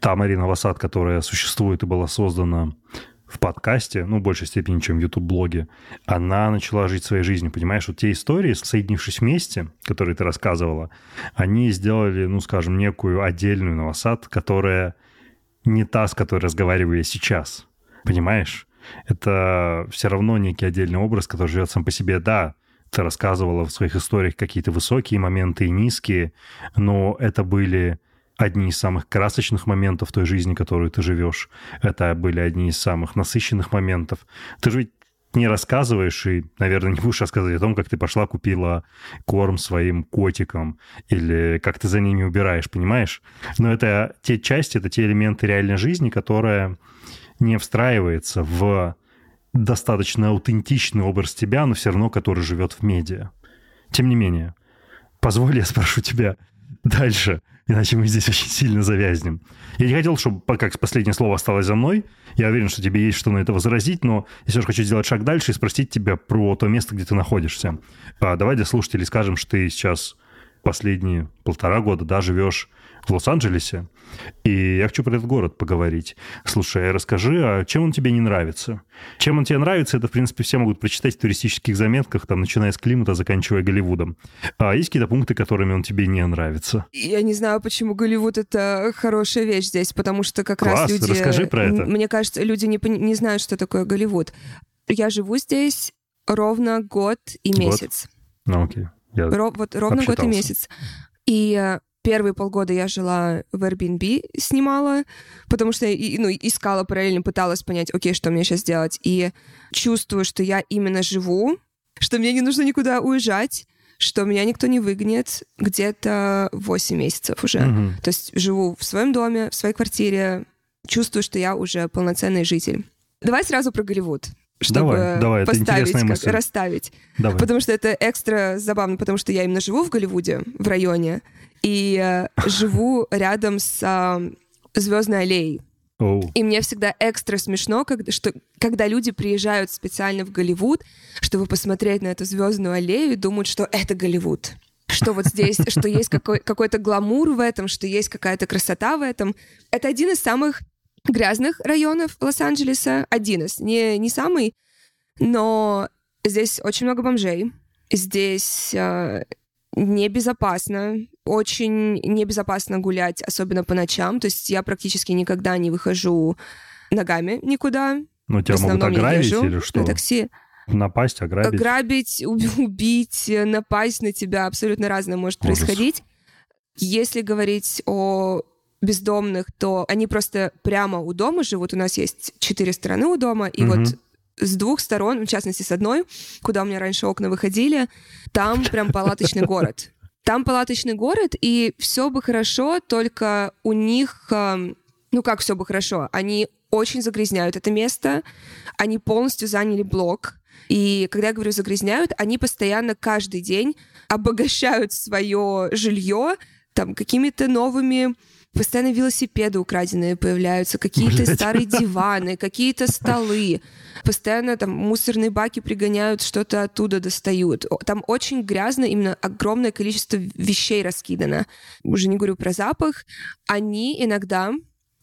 та Марина Васад, которая существует и была создана в подкасте, ну, в большей степени, чем в YouTube-блоге, она начала жить своей жизнью, понимаешь? Вот те истории, соединившись вместе, которые ты рассказывала, они сделали, ну, скажем, некую отдельную новосад, которая не та, с которой разговариваю я сейчас, понимаешь? Это все равно некий отдельный образ, который живет сам по себе. Да, рассказывала в своих историях какие-то высокие моменты и низкие, но это были одни из самых красочных моментов той жизни, которую ты живешь. Это были одни из самых насыщенных моментов. Ты же ведь не рассказываешь и, наверное, не будешь рассказывать о том, как ты пошла купила корм своим котикам или как ты за ними убираешь, понимаешь? Но это те части, это те элементы реальной жизни, которая не встраивается в достаточно аутентичный образ тебя, но все равно который живет в медиа. Тем не менее, позволь я спрошу тебя дальше иначе мы здесь очень сильно завязнем. Я не хотел, чтобы как последнее слово осталось за мной. Я уверен, что тебе есть что на это возразить, но я все же хочу сделать шаг дальше и спросить тебя про то место, где ты находишься. А, давай для слушателей скажем, что ты сейчас последние полтора года, да, живешь в Лос-Анджелесе, и я хочу про этот город поговорить. Слушай, расскажи, а чем он тебе не нравится? Чем он тебе нравится, это, в принципе, все могут прочитать в туристических заметках, там, начиная с климата, заканчивая Голливудом. А есть какие-то пункты, которыми он тебе не нравится? Я не знаю, почему Голливуд — это хорошая вещь здесь, потому что как Класс, раз люди... расскажи про это. Мне кажется, люди не, не знают, что такое Голливуд. Я живу здесь ровно год и Год? месяц. Ну, окей. Я... Ро- вот ровно год и месяц. И э, первые полгода я жила в Airbnb, снимала, потому что ну, искала параллельно, пыталась понять, окей, что мне сейчас делать. И чувствую, что я именно живу, что мне не нужно никуда уезжать, что меня никто не выгонит где-то 8 месяцев уже. Мгм. То есть живу в своем доме, в своей квартире, чувствую, что я уже полноценный житель. Давай сразу про Голливуд, чтобы Давай, давай, поставить, как, мысль. расставить. Давай. Потому что это экстра забавно, потому что я именно живу в Голливуде, в районе, и э, живу рядом с Звездной аллеей. И мне всегда экстра смешно, когда, что, когда люди приезжают специально в Голливуд, чтобы посмотреть на эту звездную аллею и думают, что это Голливуд. Что вот здесь, что есть какой, какой-то гламур в этом, что есть какая-то красота в этом. Это один из самых грязных районов Лос-Анджелеса. Один из, не, не самый, но здесь очень много бомжей. Здесь э, небезопасно, очень небезопасно гулять, особенно по ночам. То есть я практически никогда не выхожу ногами никуда. Ну, тебя могут ограбить или что? на такси. Напасть, ограбить? Ограбить, уб- убить, э, напасть на тебя абсолютно разное может Ужас. происходить. Если говорить о бездомных, то они просто прямо у дома живут. У нас есть четыре стороны у дома, и Мгм. вот с двух сторон, в частности с одной, куда у меня раньше окна выходили, там прям палаточный город. Там палаточный город, и все бы хорошо, только у них, эм, ну как все бы хорошо, они очень загрязняют это место, они полностью заняли блок, и когда я говорю загрязняют, они постоянно каждый день обогащают свое жилье там какими-то новыми Постоянно велосипеды украденные появляются, какие-то старые диваны, какие-то столы. Постоянно там мусорные баки пригоняют, что-то оттуда достают. Там очень грязно, именно огромное количество вещей раскидано. Уже не говорю про запах. Они иногда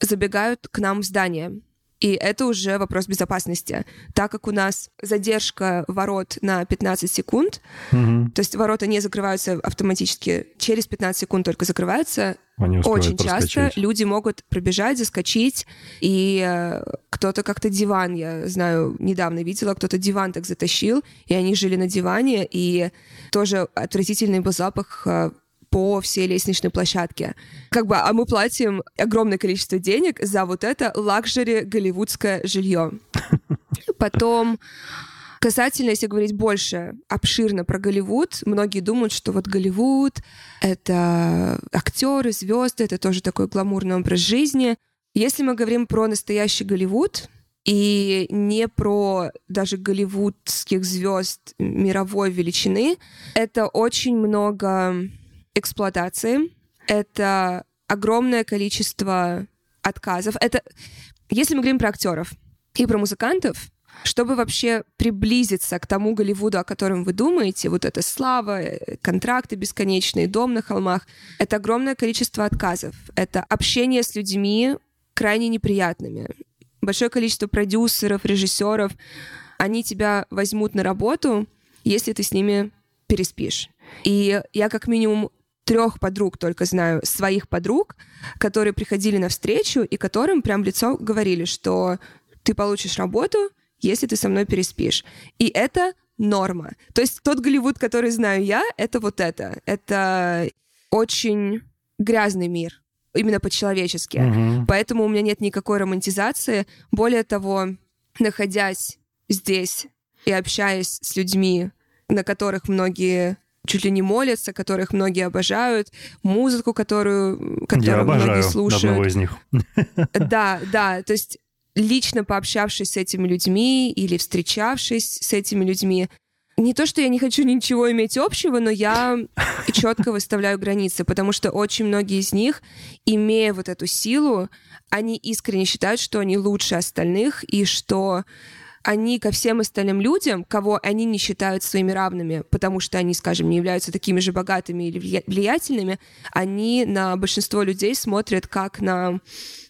забегают к нам в здание. И это уже вопрос безопасности. Так как у нас задержка ворот на 15 секунд, Мгм. то есть ворота не закрываются автоматически, через 15 секунд только закрываются, Они очень часто проскочить. люди могут пробежать, заскочить, и э, кто-то как-то диван, я знаю, недавно видела, кто-то диван так затащил, и они жили на диване, и тоже отвратительный был запах э, по всей лестничной площадке. Как бы, а мы платим огромное количество денег за вот это лакжери голливудское жилье. Потом Касательно, если говорить больше обширно про Голливуд, многие думают, что вот Голливуд — это актеры, звезды, это тоже такой гламурный образ жизни. Если мы говорим про настоящий Голливуд, и не про даже голливудских звезд мировой величины, это очень много эксплуатации, это огромное количество отказов. Это, если мы говорим про актеров и про музыкантов, чтобы вообще приблизиться к тому Голливуду, о котором вы думаете, вот это слава, э, контракты бесконечные, дом на холмах, это огромное количество отказов. Это общение с людьми крайне неприятными. Большое количество продюсеров, режиссеров, они тебя возьмут на работу, если ты с ними переспишь. И я как минимум трех подруг только знаю, своих подруг, которые приходили на встречу и которым прям в лицо говорили, что ты получишь работу, если ты со мной переспишь. И это норма. То есть тот Голливуд, который знаю я, это вот это. Это очень грязный мир, именно по-человечески. Мгм. Поэтому у меня нет никакой романтизации. Более того, находясь здесь и общаясь с людьми, на которых многие чуть ли не молятся, которых многие обожают, музыку, которую, Я которую обожаю многие слушают. одного из них. Да, да, то есть лично пообщавшись с этими людьми или встречавшись с этими людьми, не то, что я не хочу ничего иметь общего, но я четко выставляю границы, потому что очень многие из них, имея вот эту силу, они искренне считают, что они лучше остальных и что они ко всем остальным людям, кого они не считают своими равными, потому что они, скажем, не являются такими же богатыми или влиятельными, они на большинство людей смотрят как на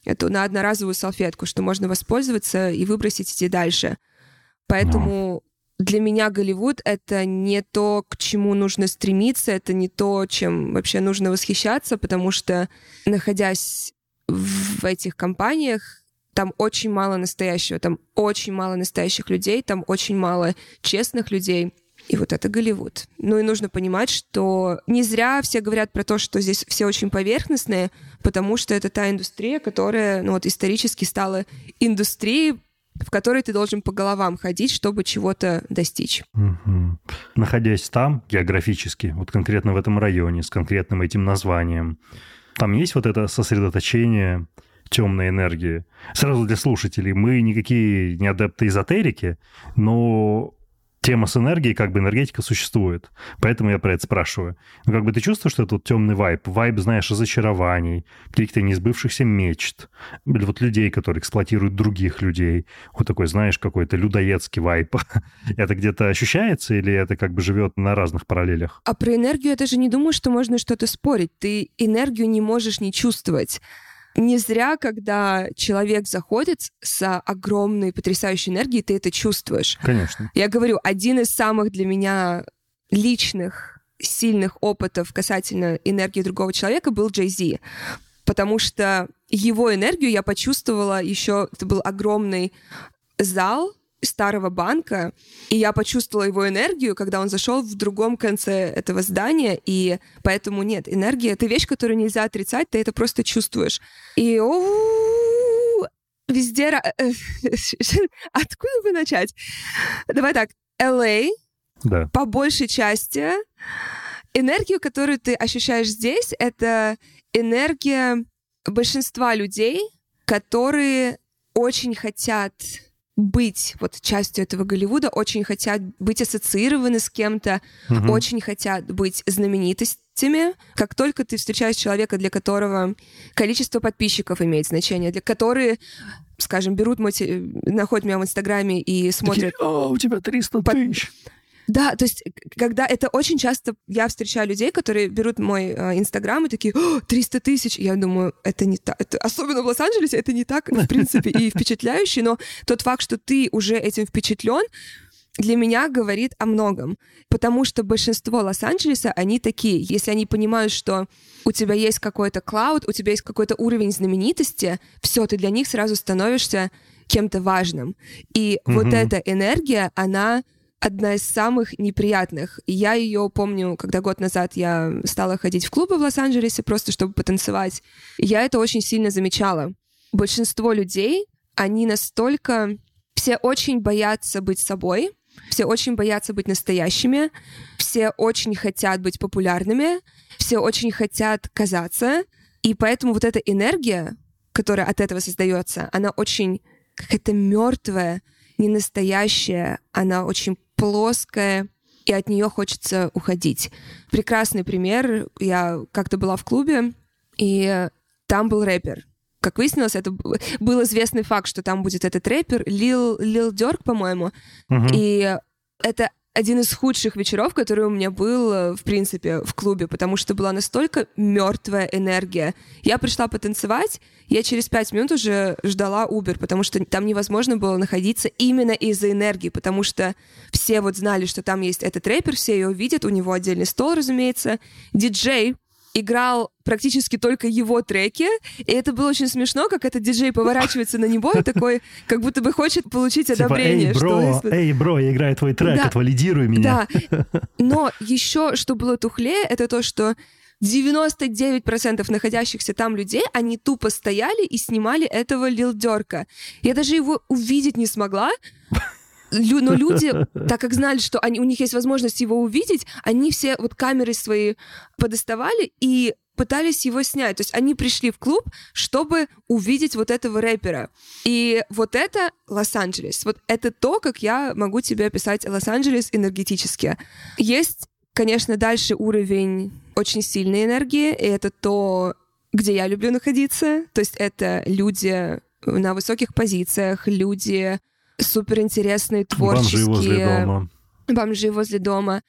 эту на одноразовую салфетку, что можно воспользоваться и выбросить идти дальше. Поэтому для меня Голливуд — это не то, к чему нужно стремиться, это не то, чем вообще нужно восхищаться, потому что, находясь в этих компаниях, там очень мало настоящего, там очень мало настоящих людей, там очень мало честных людей. И вот это Голливуд. Ну и нужно понимать, что не зря все говорят про то, что здесь все очень поверхностные, потому что это та индустрия, которая ну, вот, исторически стала индустрией, в которой ты должен по головам ходить, чтобы чего-то достичь. Угу. Находясь там географически, вот конкретно в этом районе, с конкретным этим названием, там есть вот это сосредоточение темной энергии. Сразу для слушателей, мы никакие не адепты эзотерики, но тема с энергией, как бы энергетика существует. Поэтому я про это спрашиваю. Ну, как бы ты чувствуешь, что это вот темный вайб? Вайб, знаешь, разочарований, каких-то несбывшихся мечт, или вот людей, которые эксплуатируют других людей. Вот такой, знаешь, какой-то людоедский вайб. это где-то ощущается или это как бы живет на разных параллелях? А про энергию я даже не думаю, что можно что-то спорить. Ты энергию не можешь не чувствовать не зря, когда человек заходит с огромной потрясающей энергией, ты это чувствуешь. Конечно. Я говорю, один из самых для меня личных сильных опытов касательно энергии другого человека был Джей Зи. Потому что его энергию я почувствовала еще, это был огромный зал, старого банка, и я почувствовала его энергию, когда он зашел в другом конце этого здания, и поэтому нет, энергия — это вещь, которую нельзя отрицать, ты это просто чувствуешь. И везде... Откуда бы начать? Давай так, LA, а, да. по большей части, энергию, которую ты ощущаешь здесь, это энергия большинства людей, которые очень хотят быть вот частью этого Голливуда, очень хотят быть ассоциированы с кем-то, угу. очень хотят быть знаменитостями. Как только ты встречаешь человека, для которого количество подписчиков имеет значение, для которые скажем, берут мой, находят меня в Инстаграме и смотрят... Такие, О, у тебя 300 тысяч! Да, то есть, когда это очень часто я встречаю людей, которые берут мой э, Инстаграм и такие, 300 тысяч. Я думаю, это не так. Это, особенно в Лос-Анджелесе это не так, в принципе, и впечатляюще, но тот факт, что ты уже этим впечатлен, для меня говорит о многом. Потому что большинство Лос-Анджелеса, они такие. Если они понимают, что у тебя есть какой-то клауд, у тебя есть какой-то уровень знаменитости, все, ты для них сразу становишься кем-то важным. И mm-hmm. вот эта энергия, она одна из самых неприятных. Я ее помню, когда год назад я стала ходить в клубы в Лос-Анджелесе просто чтобы потанцевать. Я это очень сильно замечала. Большинство людей, они настолько... Все очень боятся быть собой, все очень боятся быть настоящими, все очень хотят быть популярными, все очень хотят казаться, и поэтому вот эта энергия, которая от этого создается, она очень какая-то мертвая, не настоящая, она очень плоская, и от нее хочется уходить. Прекрасный пример. Я как-то была в клубе, и там был рэпер. Как выяснилось, это был известный факт, что там будет этот рэпер Лил, Лил Дёрк, по-моему. Угу. И это один из худших вечеров, который у меня был, э, в принципе, в клубе, потому что была настолько мертвая энергия. Я пришла потанцевать, я через пять минут уже ждала Uber, потому что там невозможно было находиться именно из-за энергии, потому что все вот знали, что там есть этот рэпер, все ее видят, у него отдельный стол, разумеется. Диджей играл практически только его треки, и это было очень смешно, как этот диджей поворачивается на него и такой, как будто бы хочет получить типа, одобрение. Эй, бро, что, эй, бро, я играю твой трек, да, отвалидируй меня. Да, но еще, что было тухлее, это то, что 99% находящихся там людей, они тупо стояли и снимали этого Лил Дёрка. Я даже его увидеть не смогла, но люди, так как знали, что они, у них есть возможность его увидеть, они все вот камеры свои подоставали и пытались его снять. То есть они пришли в клуб, чтобы увидеть вот этого рэпера. И вот это Лос-Анджелес. Вот это то, как я могу тебе описать Лос-Анджелес энергетически. Есть, конечно, дальше уровень очень сильной энергии, и это то, где я люблю находиться. То есть это люди на высоких позициях, люди суперинтересные творческие... Бомжи возле дома. Бомжи возле дома.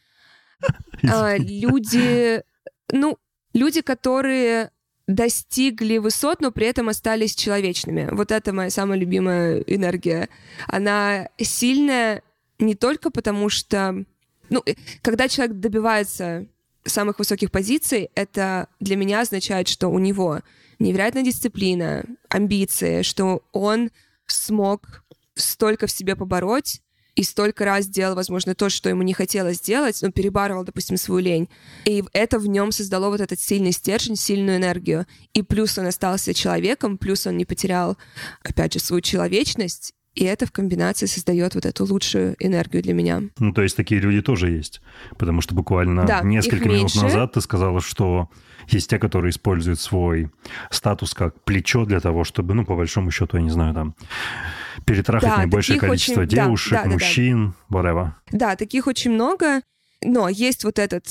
А, люди, ну, люди, которые достигли высот, но при этом остались человечными. Вот это моя самая любимая энергия. Она сильная не только потому, что... Ну, э, когда человек добивается самых высоких позиций, это для меня означает, что у него невероятная дисциплина, амбиции, что он смог столько в себе побороть, и столько раз делал, возможно, то, что ему не хотелось сделать, но перебарывал, допустим, свою лень. И это в нем создало вот этот сильный стержень, сильную энергию. И плюс он остался человеком, плюс он не потерял, опять же, свою человечность, и это в комбинации создает вот эту лучшую энергию для меня. Ну, то есть такие люди тоже есть. Потому что буквально да, несколько минут назад ты сказала, что есть те, которые используют свой статус как плечо для того, чтобы, ну, по большому счету, я не знаю, там, перетрахать да, наибольшее количество очень... девушек, да, да, мужчин, да, да. whatever. Да, таких очень много, но есть вот этот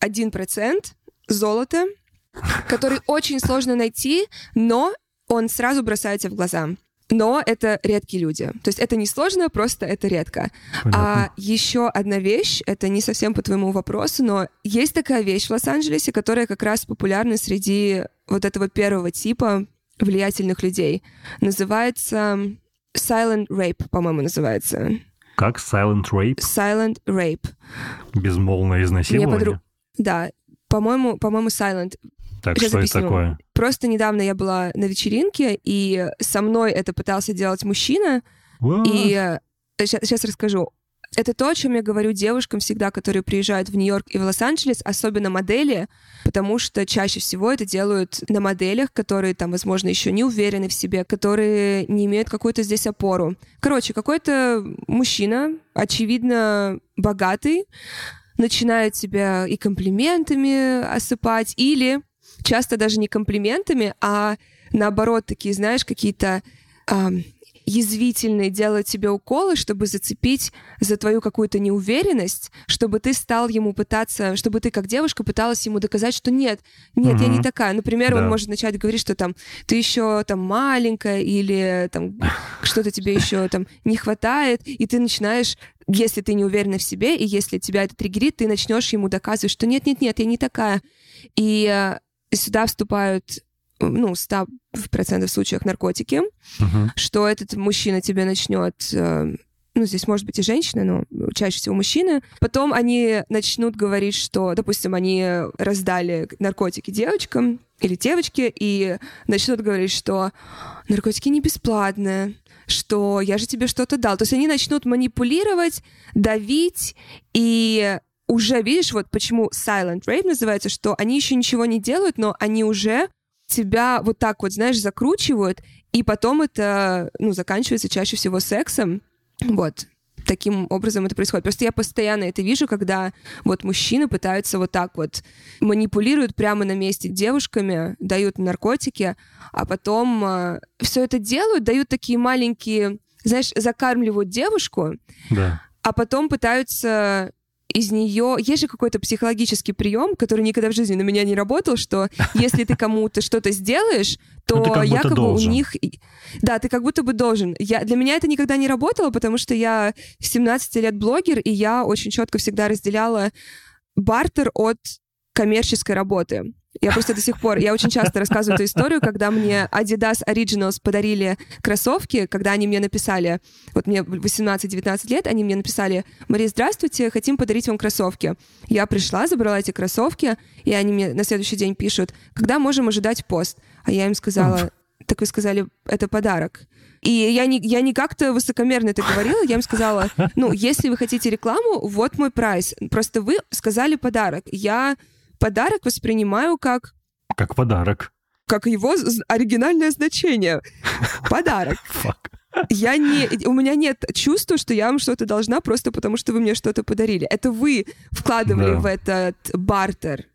один процент золота, который очень сложно найти, но он сразу бросается в глаза. Но это редкие люди. То есть это не сложно, просто это редко. Понятно. А еще одна вещь, это не совсем по твоему вопросу, но есть такая вещь в Лос-Анджелесе, которая как раз популярна среди вот этого первого типа влиятельных людей. Называется Silent Rape, по-моему, называется. Как Silent Rape? Silent Rape. Безмолвное изнасилование? Подруг... Да, по-моему, по-моему, Silent. Так, Сейчас что объясню. это такое? Просто недавно я была на вечеринке, и со мной это пытался делать мужчина. What? И сейчас, э, сейчас расскажу. Это то, о чем я говорю девушкам всегда, которые приезжают в Нью-Йорк и в Лос-Анджелес, особенно модели, потому что чаще всего это делают на моделях, которые там, возможно, еще не уверены в себе, которые не имеют какую-то здесь опору. Короче, какой-то мужчина, очевидно, богатый, начинает тебя и комплиментами осыпать, или часто даже не комплиментами, а наоборот, такие, знаешь, какие-то эм, язвительные делают тебе уколы, чтобы зацепить за твою какую-то неуверенность, чтобы ты стал ему пытаться, чтобы ты как девушка пыталась ему доказать, что нет, нет, угу. я не такая. Например, да. он может начать говорить, что там ты еще там маленькая или там что-то тебе еще там не хватает, и ты начинаешь если ты не уверена в себе, и если тебя это триггерит, ты начнешь ему доказывать, что нет-нет-нет, я не такая. И э, сюда вступают ну, 100% случаях наркотики, uh-huh. что этот мужчина тебе начнет э, ну, здесь может быть и женщина, но чаще всего мужчины. Потом они начнут говорить, что, допустим, они раздали наркотики девочкам или девочке, и начнут говорить, что наркотики не бесплатные, что я же тебе что-то дал. То есть они начнут манипулировать, давить, и уже, видишь, вот почему silent rape называется, что они еще ничего не делают, но они уже тебя вот так вот, знаешь, закручивают, и потом это, ну, заканчивается чаще всего сексом. Вот. Таким образом это происходит. Просто я постоянно это вижу, когда вот мужчины пытаются вот так вот манипулируют прямо на месте девушками, дают наркотики, а потом э, все это делают, дают такие маленькие, знаешь, закармливают девушку, да. а потом пытаются из нее... Есть же какой-то психологический прием, который никогда в жизни на меня не работал, что если ты кому-то что-то сделаешь, ну, то якобы должен. у них... Да, ты как будто бы должен. Я... Для меня это никогда не работало, потому что я 17 лет блогер, и я очень четко всегда разделяла бартер от коммерческой работы. Я просто до сих пор, я очень часто рассказываю эту историю, когда мне Adidas Originals подарили кроссовки, когда они мне написали, вот мне 18-19 лет, они мне написали, Мария, здравствуйте, хотим подарить вам кроссовки. Я пришла, забрала эти кроссовки, и они мне на следующий день пишут, когда можем ожидать пост? А я им сказала, так вы сказали, это подарок. И я не, я не как-то высокомерно это говорила, я им сказала, ну, если вы хотите рекламу, вот мой прайс. Просто вы сказали подарок. Я подарок воспринимаю как... Как подарок. Как его оригинальное значение. Подарок. Я не, у меня нет чувства, что я вам что-то должна просто потому, что вы мне что-то подарили. Это вы вкладывали да. в этот бартер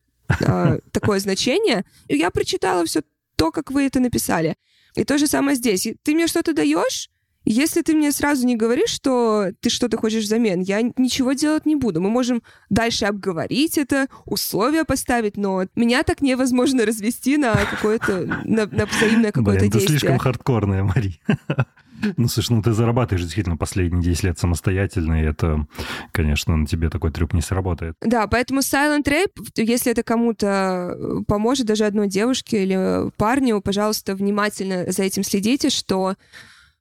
э, такое значение. И я прочитала все то, как вы это написали. И то же самое здесь. Ты мне что-то даешь, если ты мне сразу не говоришь, что ты что-то хочешь взамен, я ничего делать не буду. Мы можем дальше обговорить это, условия поставить, но меня так невозможно развести на какое-то, на, на взаимное какое-то Блин, действие. ты слишком хардкорная, Мари. Ну, слушай, ну ты зарабатываешь действительно последние 10 лет самостоятельно, и это, конечно, на тебе такой трюк не сработает. Да, поэтому silent rape, если это кому-то поможет, даже одной девушке или парню, пожалуйста, внимательно за этим следите, что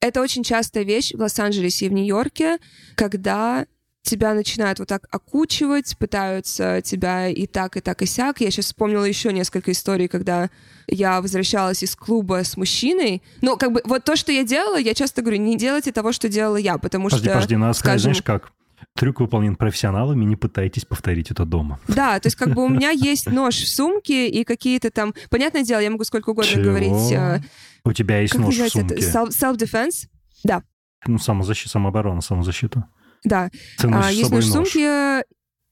это очень частая вещь в Лос-Анджелесе и в Нью-Йорке, когда тебя начинают вот так окучивать, пытаются тебя и так, и так, и сяк. Я сейчас вспомнила еще несколько историй, когда я возвращалась из клуба с мужчиной. Ну, как бы вот то, что я делала, я часто говорю, не делайте того, что делала я, потому подожди, что... Подожди, надо сказать, скажем, знаешь как? Трюк выполнен профессионалами, не пытайтесь повторить это дома. Да, то есть как бы у меня есть нож в сумке и какие-то там... Понятное дело, я могу сколько угодно Чего? говорить... э, У тебя есть Как нож в сумке. Self- Self-defense? Да, Ну, самозащита, самооборона, самозащита. да. Ты А, есть нож в сумке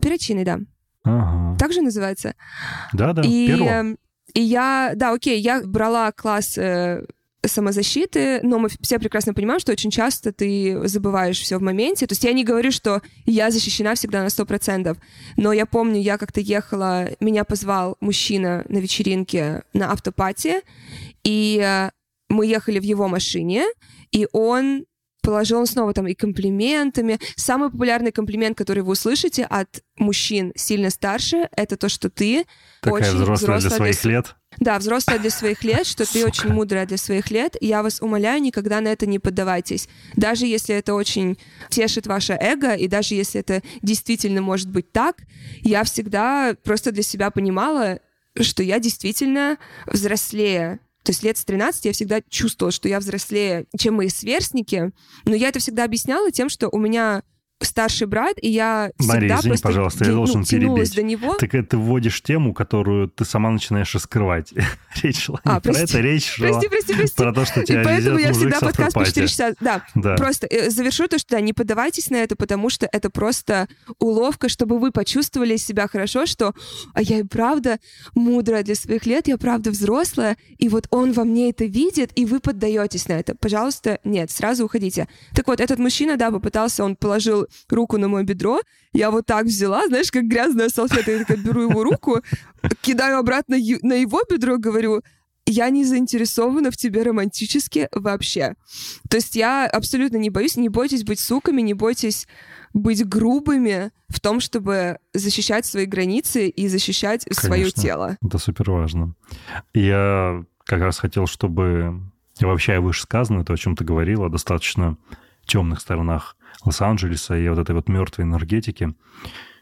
перочинный, да. Ага. Так же называется. Да-да, и, перо. э, и я, да, окей, я брала класс э, самозащиты, но мы все прекрасно понимаем, что очень часто ты забываешь все в моменте. То есть я не говорю, что я защищена всегда на 100%, но я помню, я как-то ехала, меня позвал мужчина на вечеринке на автопате, и э, мы ехали в его машине, и он положил он снова там и комплиментами. Самый популярный комплимент, который вы услышите от мужчин сильно старше, это то, что ты Такая очень взрослая для взрослая своих с- лет. Да, взрослая для своих лет, что ты Сука. очень мудрая для своих лет. Я вас умоляю, никогда на это не поддавайтесь. Даже если это очень тешит ваше эго, и даже если это действительно может быть так, я всегда просто для себя понимала, что я действительно взрослее. То есть лет с 13 я всегда чувствовала, что я взрослее, чем мои сверстники. Но я это всегда объясняла тем, что у меня старший брат, и я Мария, всегда извини, просто пожалуйста, я ну, должен тянулась перебить. до него. Так это ты вводишь тему, которую ты сама начинаешь раскрывать. речь шла не А, про прости. это, речь шла Прости, прости, прости. про то, что И тебя поэтому везет я всегда подкаст по автопати. 4 часа. Да, Да. просто э, завершу то, что да, не поддавайтесь на это, потому что это просто уловка, чтобы вы почувствовали себя хорошо, что а я и правда мудрая для своих лет, я правда взрослая, и вот он во мне это видит, и вы поддаетесь на это. Пожалуйста, нет, сразу уходите. Так вот, этот мужчина, да, попытался, он положил руку на мое бедро, я вот так взяла, знаешь, как грязная салфетка, я такая беру его руку, кидаю обратно на его бедро, говорю, я не заинтересована в тебе романтически вообще. То есть я абсолютно не боюсь, не бойтесь быть суками, не бойтесь быть грубыми в том, чтобы защищать свои границы и защищать свое Конечно. тело. Это супер важно. Я как раз хотел, чтобы и вообще вышесказанное, то, о чем ты говорила, о достаточно темных сторонах Лос-Анджелеса и вот этой вот мертвой энергетики.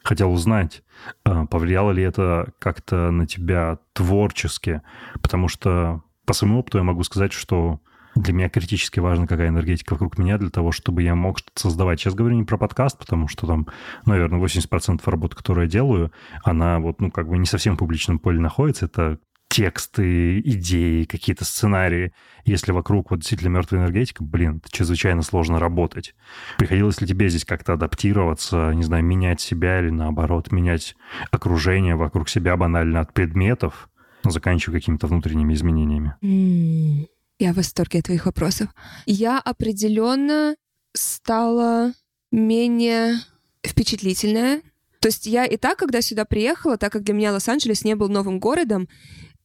Хотел узнать, а, повлияло ли это как-то на тебя творчески, потому что по своему опыту я могу сказать, что для меня критически важно, какая энергетика вокруг меня, для того, чтобы я мог что-то создавать. Сейчас говорю не про подкаст, потому что там, наверное, 80% работы, которую я делаю, она вот, ну, как бы не совсем в публичном поле находится. Это тексты, идеи, какие-то сценарии. Если вокруг вот действительно мертвая энергетика, блин, это чрезвычайно сложно работать. Приходилось ли тебе здесь как-то адаптироваться, не знаю, менять себя или наоборот, менять окружение вокруг себя банально от предметов, заканчивая какими-то внутренними изменениями? Я в восторге от твоих вопросов. Я определенно стала менее впечатлительная. То есть я и так, когда сюда приехала, так как для меня Лос-Анджелес не был новым городом,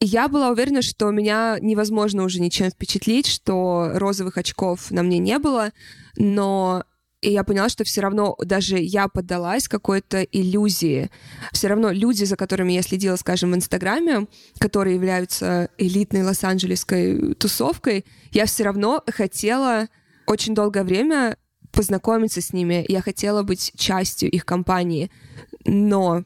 я была уверена, что меня невозможно уже ничем впечатлить, что розовых очков на мне не было, но и я поняла, что все равно даже я поддалась какой-то иллюзии. Все равно люди, за которыми я следила, скажем, в Инстаграме, которые являются элитной лос-анджелесской тусовкой, я все равно хотела очень долгое время познакомиться с ними. Я хотела быть частью их компании. Но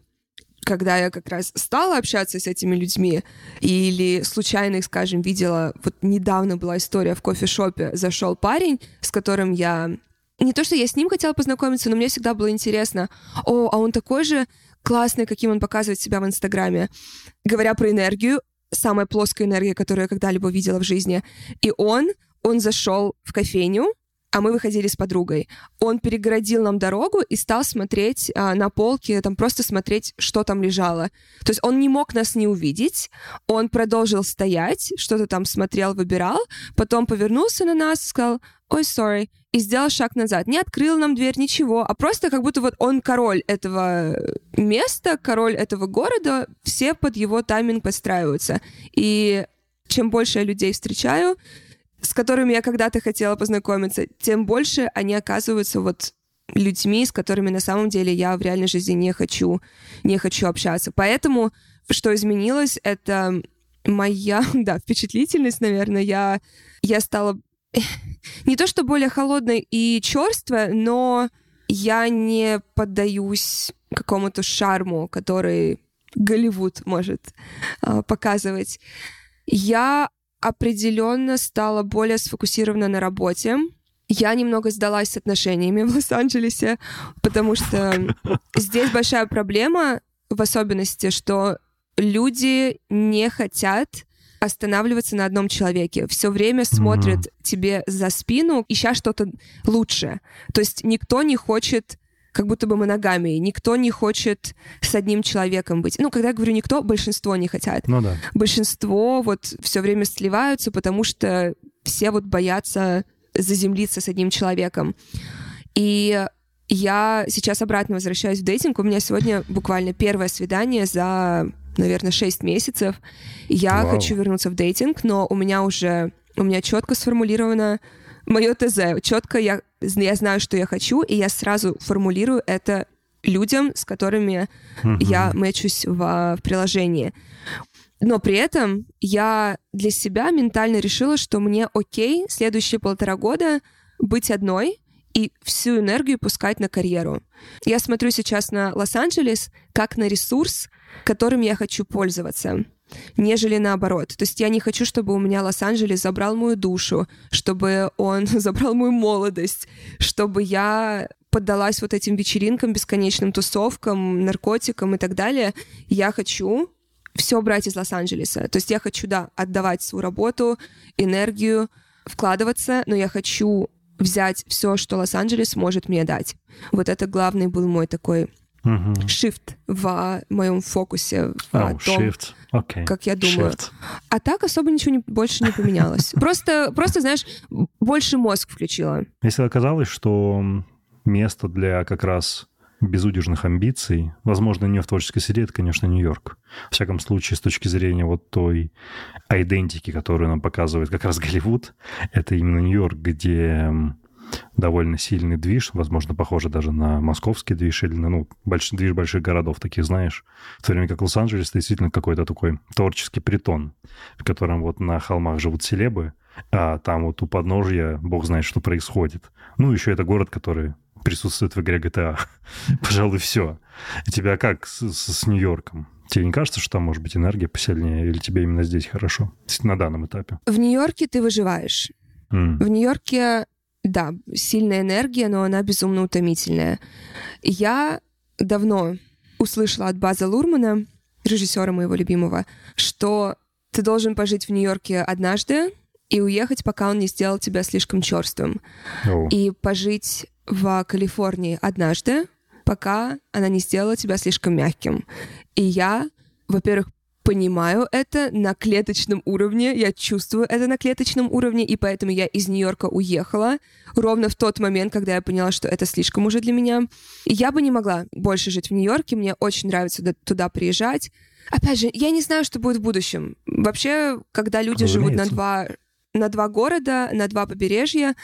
когда я как раз стала общаться с этими людьми, или случайно их, скажем, видела, вот недавно была история в кофешопе, зашел парень, с которым я... Не то, что я с ним хотела познакомиться, но мне всегда было интересно, о, а он такой же классный, каким он показывает себя в Инстаграме. Говоря про энергию, самая плоская энергия, которую я когда-либо видела в жизни. И он, он зашел в кофейню, а мы выходили с подругой. Он перегородил нам дорогу и стал смотреть а, на полке, там просто смотреть, что там лежало. То есть он не мог нас не увидеть, он продолжил стоять, что-то там смотрел, выбирал, потом повернулся на нас и сказал, ой, sorry, и сделал шаг назад. Не открыл нам дверь, ничего, а просто как будто вот он король этого места, король этого города, все под его тайминг подстраиваются. И чем больше я людей встречаю, с которыми я когда-то хотела познакомиться, тем больше они оказываются вот людьми, с которыми на самом деле я в реальной жизни не хочу, не хочу общаться. Поэтому что изменилось, это моя, да, впечатлительность, наверное. Я, я стала не то что более холодной и черствой, но я не поддаюсь какому-то шарму, который Голливуд может э, показывать. Я определенно стала более сфокусирована на работе. Я немного сдалась с отношениями в Лос-Анджелесе, потому что здесь большая проблема, в особенности, что люди не хотят останавливаться на одном человеке. Все время смотрят mm-hmm. тебе за спину, ища что-то лучше. То есть никто не хочет как будто бы моногамии. Никто не хочет с одним человеком быть. Ну, когда я говорю никто, большинство не хотят. Ну да. Большинство вот все время сливаются, потому что все вот боятся заземлиться с одним человеком. И я сейчас обратно возвращаюсь в дейтинг. У меня сегодня буквально первое свидание за наверное, 6 месяцев. Я Вау. хочу вернуться в дейтинг, но у меня уже, у меня четко сформулировано мое ТЗ. Четко я, я знаю, что я хочу, и я сразу формулирую это людям, с которыми mm-hmm. я мэчусь в, в приложении. Но при этом я для себя ментально решила, что мне окей следующие полтора года быть одной и всю энергию пускать на карьеру. Я смотрю сейчас на Лос-Анджелес как на ресурс, которым я хочу пользоваться нежели наоборот. То есть я не хочу, чтобы у меня Лос-Анджелес забрал мою душу, чтобы он забрал мою молодость, чтобы я поддалась вот этим вечеринкам, бесконечным тусовкам, наркотикам и так далее. Я хочу все брать из Лос-Анджелеса. То есть я хочу, да, отдавать свою работу, энергию, вкладываться, но я хочу взять все, что Лос-Анджелес может мне дать. Вот это главный был мой такой угу. shift в моем фокусе, в oh, том, shift. Okay. как я думаю. Shift. А так особо ничего не, больше не поменялось. Просто, просто, знаешь, больше мозг включила. Если оказалось, что место для как раз безудержных амбиций, возможно, не в творческой среде, это, конечно, Нью-Йорк. В всяком случае, с точки зрения вот той идентики, которую нам показывает как раз Голливуд, это именно Нью-Йорк, где довольно сильный движ, возможно, похоже даже на московский движ или на ну, больш, движ больших городов таких, знаешь. В то время как Лос-Анджелес действительно какой-то такой творческий притон, в котором вот на холмах живут селебы, а там вот у подножья бог знает, что происходит. Ну, еще это город, который присутствует в игре GTA. Пожалуй, все. И тебя как с, с, с Нью-Йорком? Тебе не кажется, что там может быть энергия посильнее, или тебе именно здесь хорошо? На данном этапе. В Нью-Йорке ты выживаешь. Mm. В Нью-Йорке да, сильная энергия, но она безумно утомительная. Я давно услышала от База Лурмана, режиссера моего любимого, что ты должен пожить в Нью-Йорке однажды и уехать, пока он не сделал тебя слишком черствым. Oh. И пожить в Калифорнии однажды, пока она не сделала тебя слишком мягким. И я, во-первых, понимаю это на клеточном уровне, я чувствую это на клеточном уровне, и поэтому я из Нью-Йорка уехала ровно в тот момент, когда я поняла, что это слишком уже для меня. И я бы не могла больше жить в Нью-Йорке, мне очень нравится туда, туда приезжать. Опять же, я не знаю, что будет в будущем. Вообще, когда люди Разумеется. живут на два на два города, на два побережья,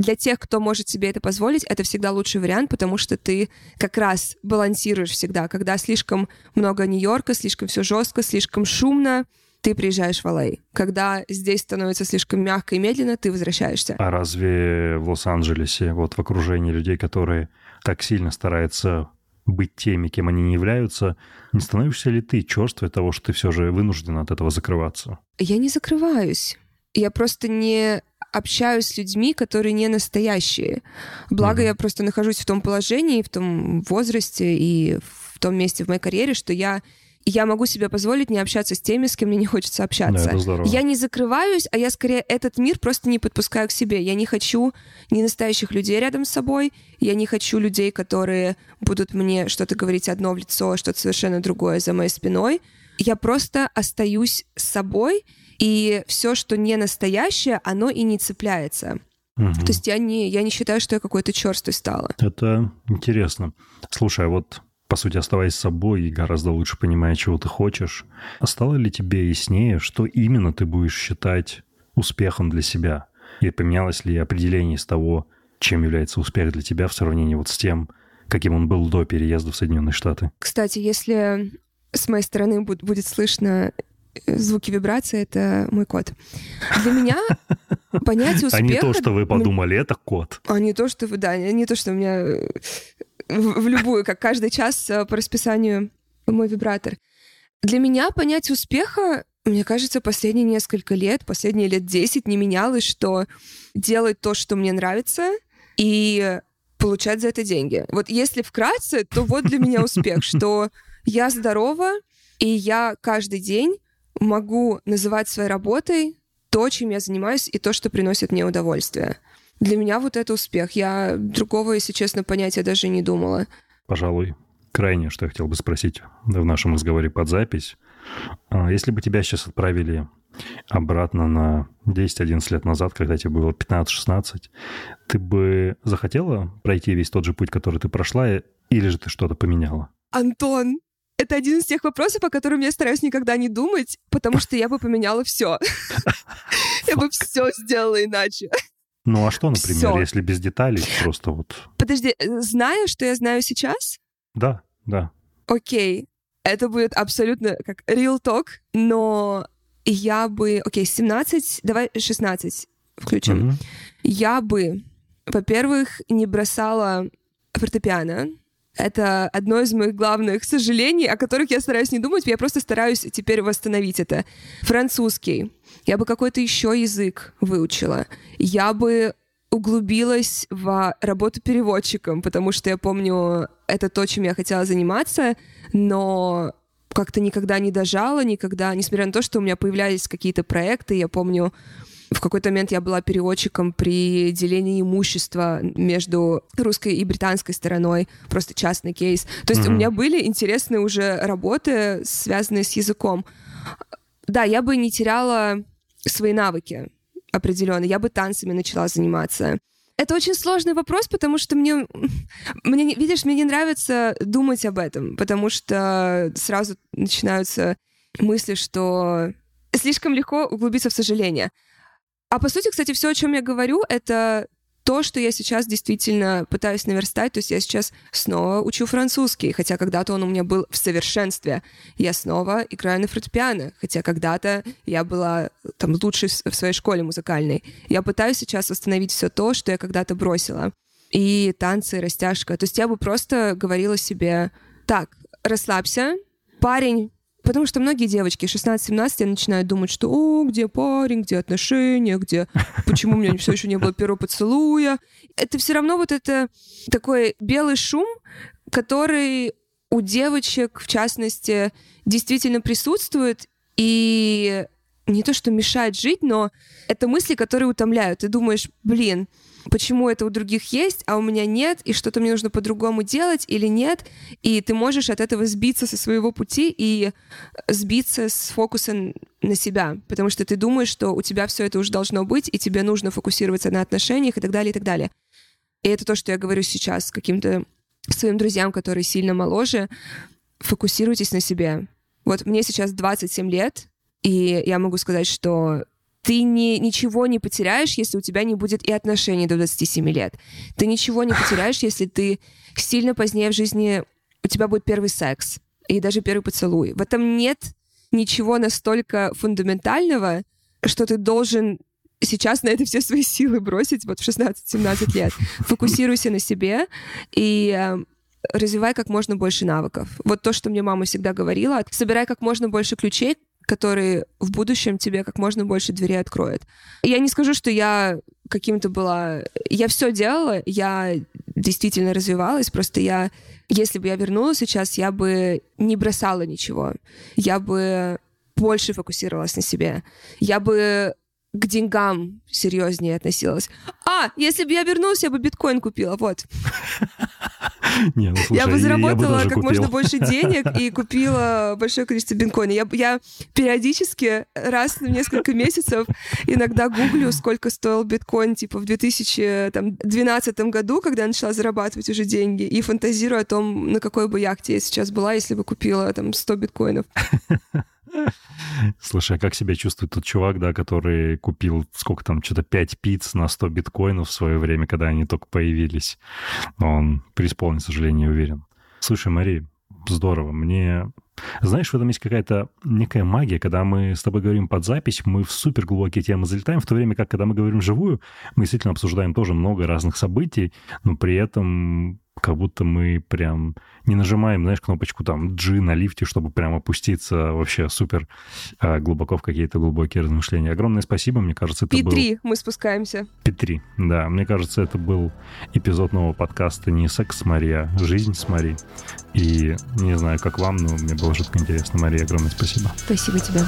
для тех, кто может себе это позволить, это всегда лучший вариант, потому что ты как раз балансируешь всегда. Когда слишком много Нью-Йорка, слишком все жестко, слишком шумно, ты приезжаешь в Л.А. Когда здесь становится слишком мягко и медленно, ты возвращаешься. А разве в Лос-Анджелесе, вот в окружении людей, которые так сильно стараются быть теми, кем они не являются, не становишься ли ты черствой того, что ты все же вынужден от этого закрываться? Я не закрываюсь. Я просто не общаюсь с людьми, которые не настоящие. Благо, mm-hmm. я просто нахожусь в том положении, в том возрасте и в том месте в моей карьере, что я я могу себе позволить не общаться с теми, с кем мне не хочется общаться. Да, я не закрываюсь, а я скорее этот мир просто не подпускаю к себе. Я не хочу не настоящих людей рядом с собой, я не хочу людей, которые будут мне что-то говорить одно в лицо, что-то совершенно другое за моей спиной. Я просто остаюсь с собой, и все, что не настоящее, оно и не цепляется. Угу. То есть я не, я не считаю, что я какой-то черствой стала. Это интересно. Слушай, а вот по сути, оставаясь собой и гораздо лучше понимая, чего ты хочешь, а стало ли тебе яснее, что именно ты будешь считать успехом для себя? И поменялось ли определение из того, чем является успех для тебя в сравнении вот с тем, каким он был до переезда в Соединенные Штаты? Кстати, если с моей стороны будет слышно звуки вибрации, это мой кот. Для меня понятие успеха... А не то, что вы подумали, это кот. А не то, что вы, да, не то, что у меня э, в, в любую, как каждый час э, по расписанию мой вибратор. Для меня понятие успеха, мне кажется, последние несколько лет, последние лет 10 не менялось, что делать то, что мне нравится, и получать за это деньги. Вот если вкратце, то вот для меня успех, что я здорова, и я каждый день могу называть своей работой то, чем я занимаюсь, и то, что приносит мне удовольствие. Для меня вот это успех. Я другого, если честно, понятия даже не думала. Пожалуй, крайнее, что я хотел бы спросить в нашем разговоре под запись. А, если бы тебя сейчас отправили обратно на 10-11 лет назад, когда тебе было 15-16, ты бы захотела пройти весь тот же путь, который ты прошла, или же ты что-то поменяла? Антон, это один из тех вопросов, о которых я стараюсь никогда не думать, потому что я бы поменяла все. Я бы все сделала иначе. Ну а что, например, если без деталей, просто вот... Подожди, э, зная, что я знаю сейчас? Да, да. Окей, это будет абсолютно как real talk, но я бы... Окей, 17, давай 16 включим. Я бы, во-первых, не бросала фортепиано. Это одно из моих главных сожалений, о которых я стараюсь не думать, я просто стараюсь теперь восстановить это. Французский я бы какой-то еще язык выучила. Я бы углубилась в работу переводчиком, потому что я помню, это то, чем я хотела заниматься, но как-то никогда не дожала, никогда, несмотря на то, что у меня появлялись какие-то проекты, я помню, в какой-то момент я была переводчиком при делении имущества между русской и британской стороной, просто частный кейс. То есть mm-hmm. у меня были интересные уже работы, связанные с языком. Да, я бы не теряла свои навыки определенно. Я бы танцами начала заниматься. Это очень сложный вопрос, потому что мне, мне, видишь, мне не нравится думать об этом, потому что сразу начинаются мысли, что слишком легко углубиться в сожаление. А по сути, кстати, все, о чем я говорю, это то, что я сейчас действительно пытаюсь наверстать, то есть я сейчас снова учу французский, хотя когда-то он у меня был в совершенстве. Я снова играю на фортепиано, хотя когда-то я была там лучшей в своей школе музыкальной. Я пытаюсь сейчас восстановить все то, что я когда-то бросила. И танцы, растяжка. То есть я бы просто говорила себе, так, расслабься, парень Потому что многие девочки 16-17 начинают думать, что «О, где парень, где отношения, где... Почему у меня все еще не было первого поцелуя?» Это все равно вот это такой белый шум, который у девочек, в частности, действительно присутствует, и не то, что мешает жить, но это мысли, которые утомляют. Ты думаешь, блин, почему это у других есть, а у меня нет, и что-то мне нужно по-другому делать или нет, и ты можешь от этого сбиться со своего пути и сбиться с фокуса на себя, потому что ты думаешь, что у тебя все это уже должно быть, и тебе нужно фокусироваться на отношениях и так далее, и так далее. И это то, что я говорю сейчас каким-то своим друзьям, которые сильно моложе, фокусируйтесь на себе. Вот мне сейчас 27 лет, и я могу сказать, что ты не, ничего не потеряешь, если у тебя не будет и отношений до 27 лет. Ты ничего не потеряешь, если ты сильно позднее в жизни у тебя будет первый секс и даже первый поцелуй. В этом нет ничего настолько фундаментального, что ты должен сейчас на это все свои силы бросить вот в 16-17 лет. Фокусируйся на себе и э, развивай как можно больше навыков. Вот то, что мне мама всегда говорила, собирай как можно больше ключей, который в будущем тебе как можно больше дверей откроет. Я не скажу, что я каким-то была... Я все делала, я действительно развивалась, просто я... Если бы я вернулась сейчас, я бы не бросала ничего. Я бы больше фокусировалась на себе. Я бы к деньгам серьезнее относилась. А, если бы я вернулась, я бы биткоин купила, вот. Не, ну, слушай, я бы заработала я бы как купил. можно больше денег и купила большое количество биткоина. Я, я периодически раз в несколько месяцев иногда гуглю, сколько стоил биткоин, типа в 2012 году, когда я начала зарабатывать уже деньги, и фантазирую о том, на какой бы яхте я сейчас была, если бы купила там 100 биткоинов. Слушай, а как себя чувствует тот чувак, да, который купил, сколько там, что-то 5 пиц на 100 биткоинов в свое время, когда они только появились? Он преисполнен, к сожалению, уверен. Слушай, Мари, здорово. Мне знаешь, в этом есть какая-то некая магия, когда мы с тобой говорим под запись, мы в супер глубокие темы залетаем, в то время как, когда мы говорим вживую, мы действительно обсуждаем тоже много разных событий, но при этом как будто мы прям не нажимаем, знаешь, кнопочку там G на лифте, чтобы прям опуститься вообще супер э, глубоко в какие-то глубокие размышления. Огромное спасибо, мне кажется, это был... Пи-3 мы спускаемся. Пи-3, да. Мне кажется, это был эпизод нового подкаста не «Секс с Мари», а «Жизнь с Мари». И не знаю, как вам, но мне было жутко интересно. Мария, огромное спасибо. Спасибо тебе.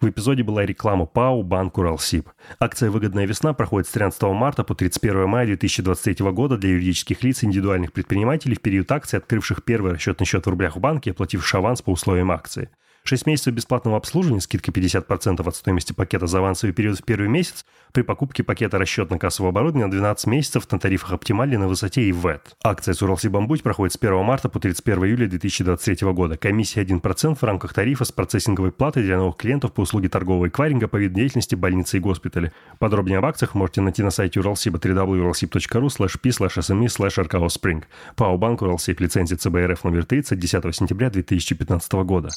В эпизоде была реклама ПАО «Банк Уралсиб». Акция «Выгодная весна» проходит с 13 марта по 31 мая 2023 года для юридических лиц и индивидуальных предпринимателей в период акции, открывших первый расчетный счет в рублях в банке и оплативших аванс по условиям акции. 6 месяцев бесплатного обслуживания, скидка 50% от стоимости пакета за авансовый период в первый месяц, при покупке пакета расчетно-кассового оборудования на 12 месяцев на тарифах оптимальной на высоте и ВЭТ. Акция с Уралсибамбуть проходит с 1 марта по 31 июля 2023 года. Комиссия 1% в рамках тарифа с процессинговой платой для новых клиентов по услуге торгового эквайринга по виду деятельности больницы и госпитали. Подробнее об акциях можете найти на сайте Уралсиба www.uralsib.ru slash p slash sme slash rko spring. ПАО Банк Уралсиб лицензия ЦБРФ номер 30 10 сентября 2015 года.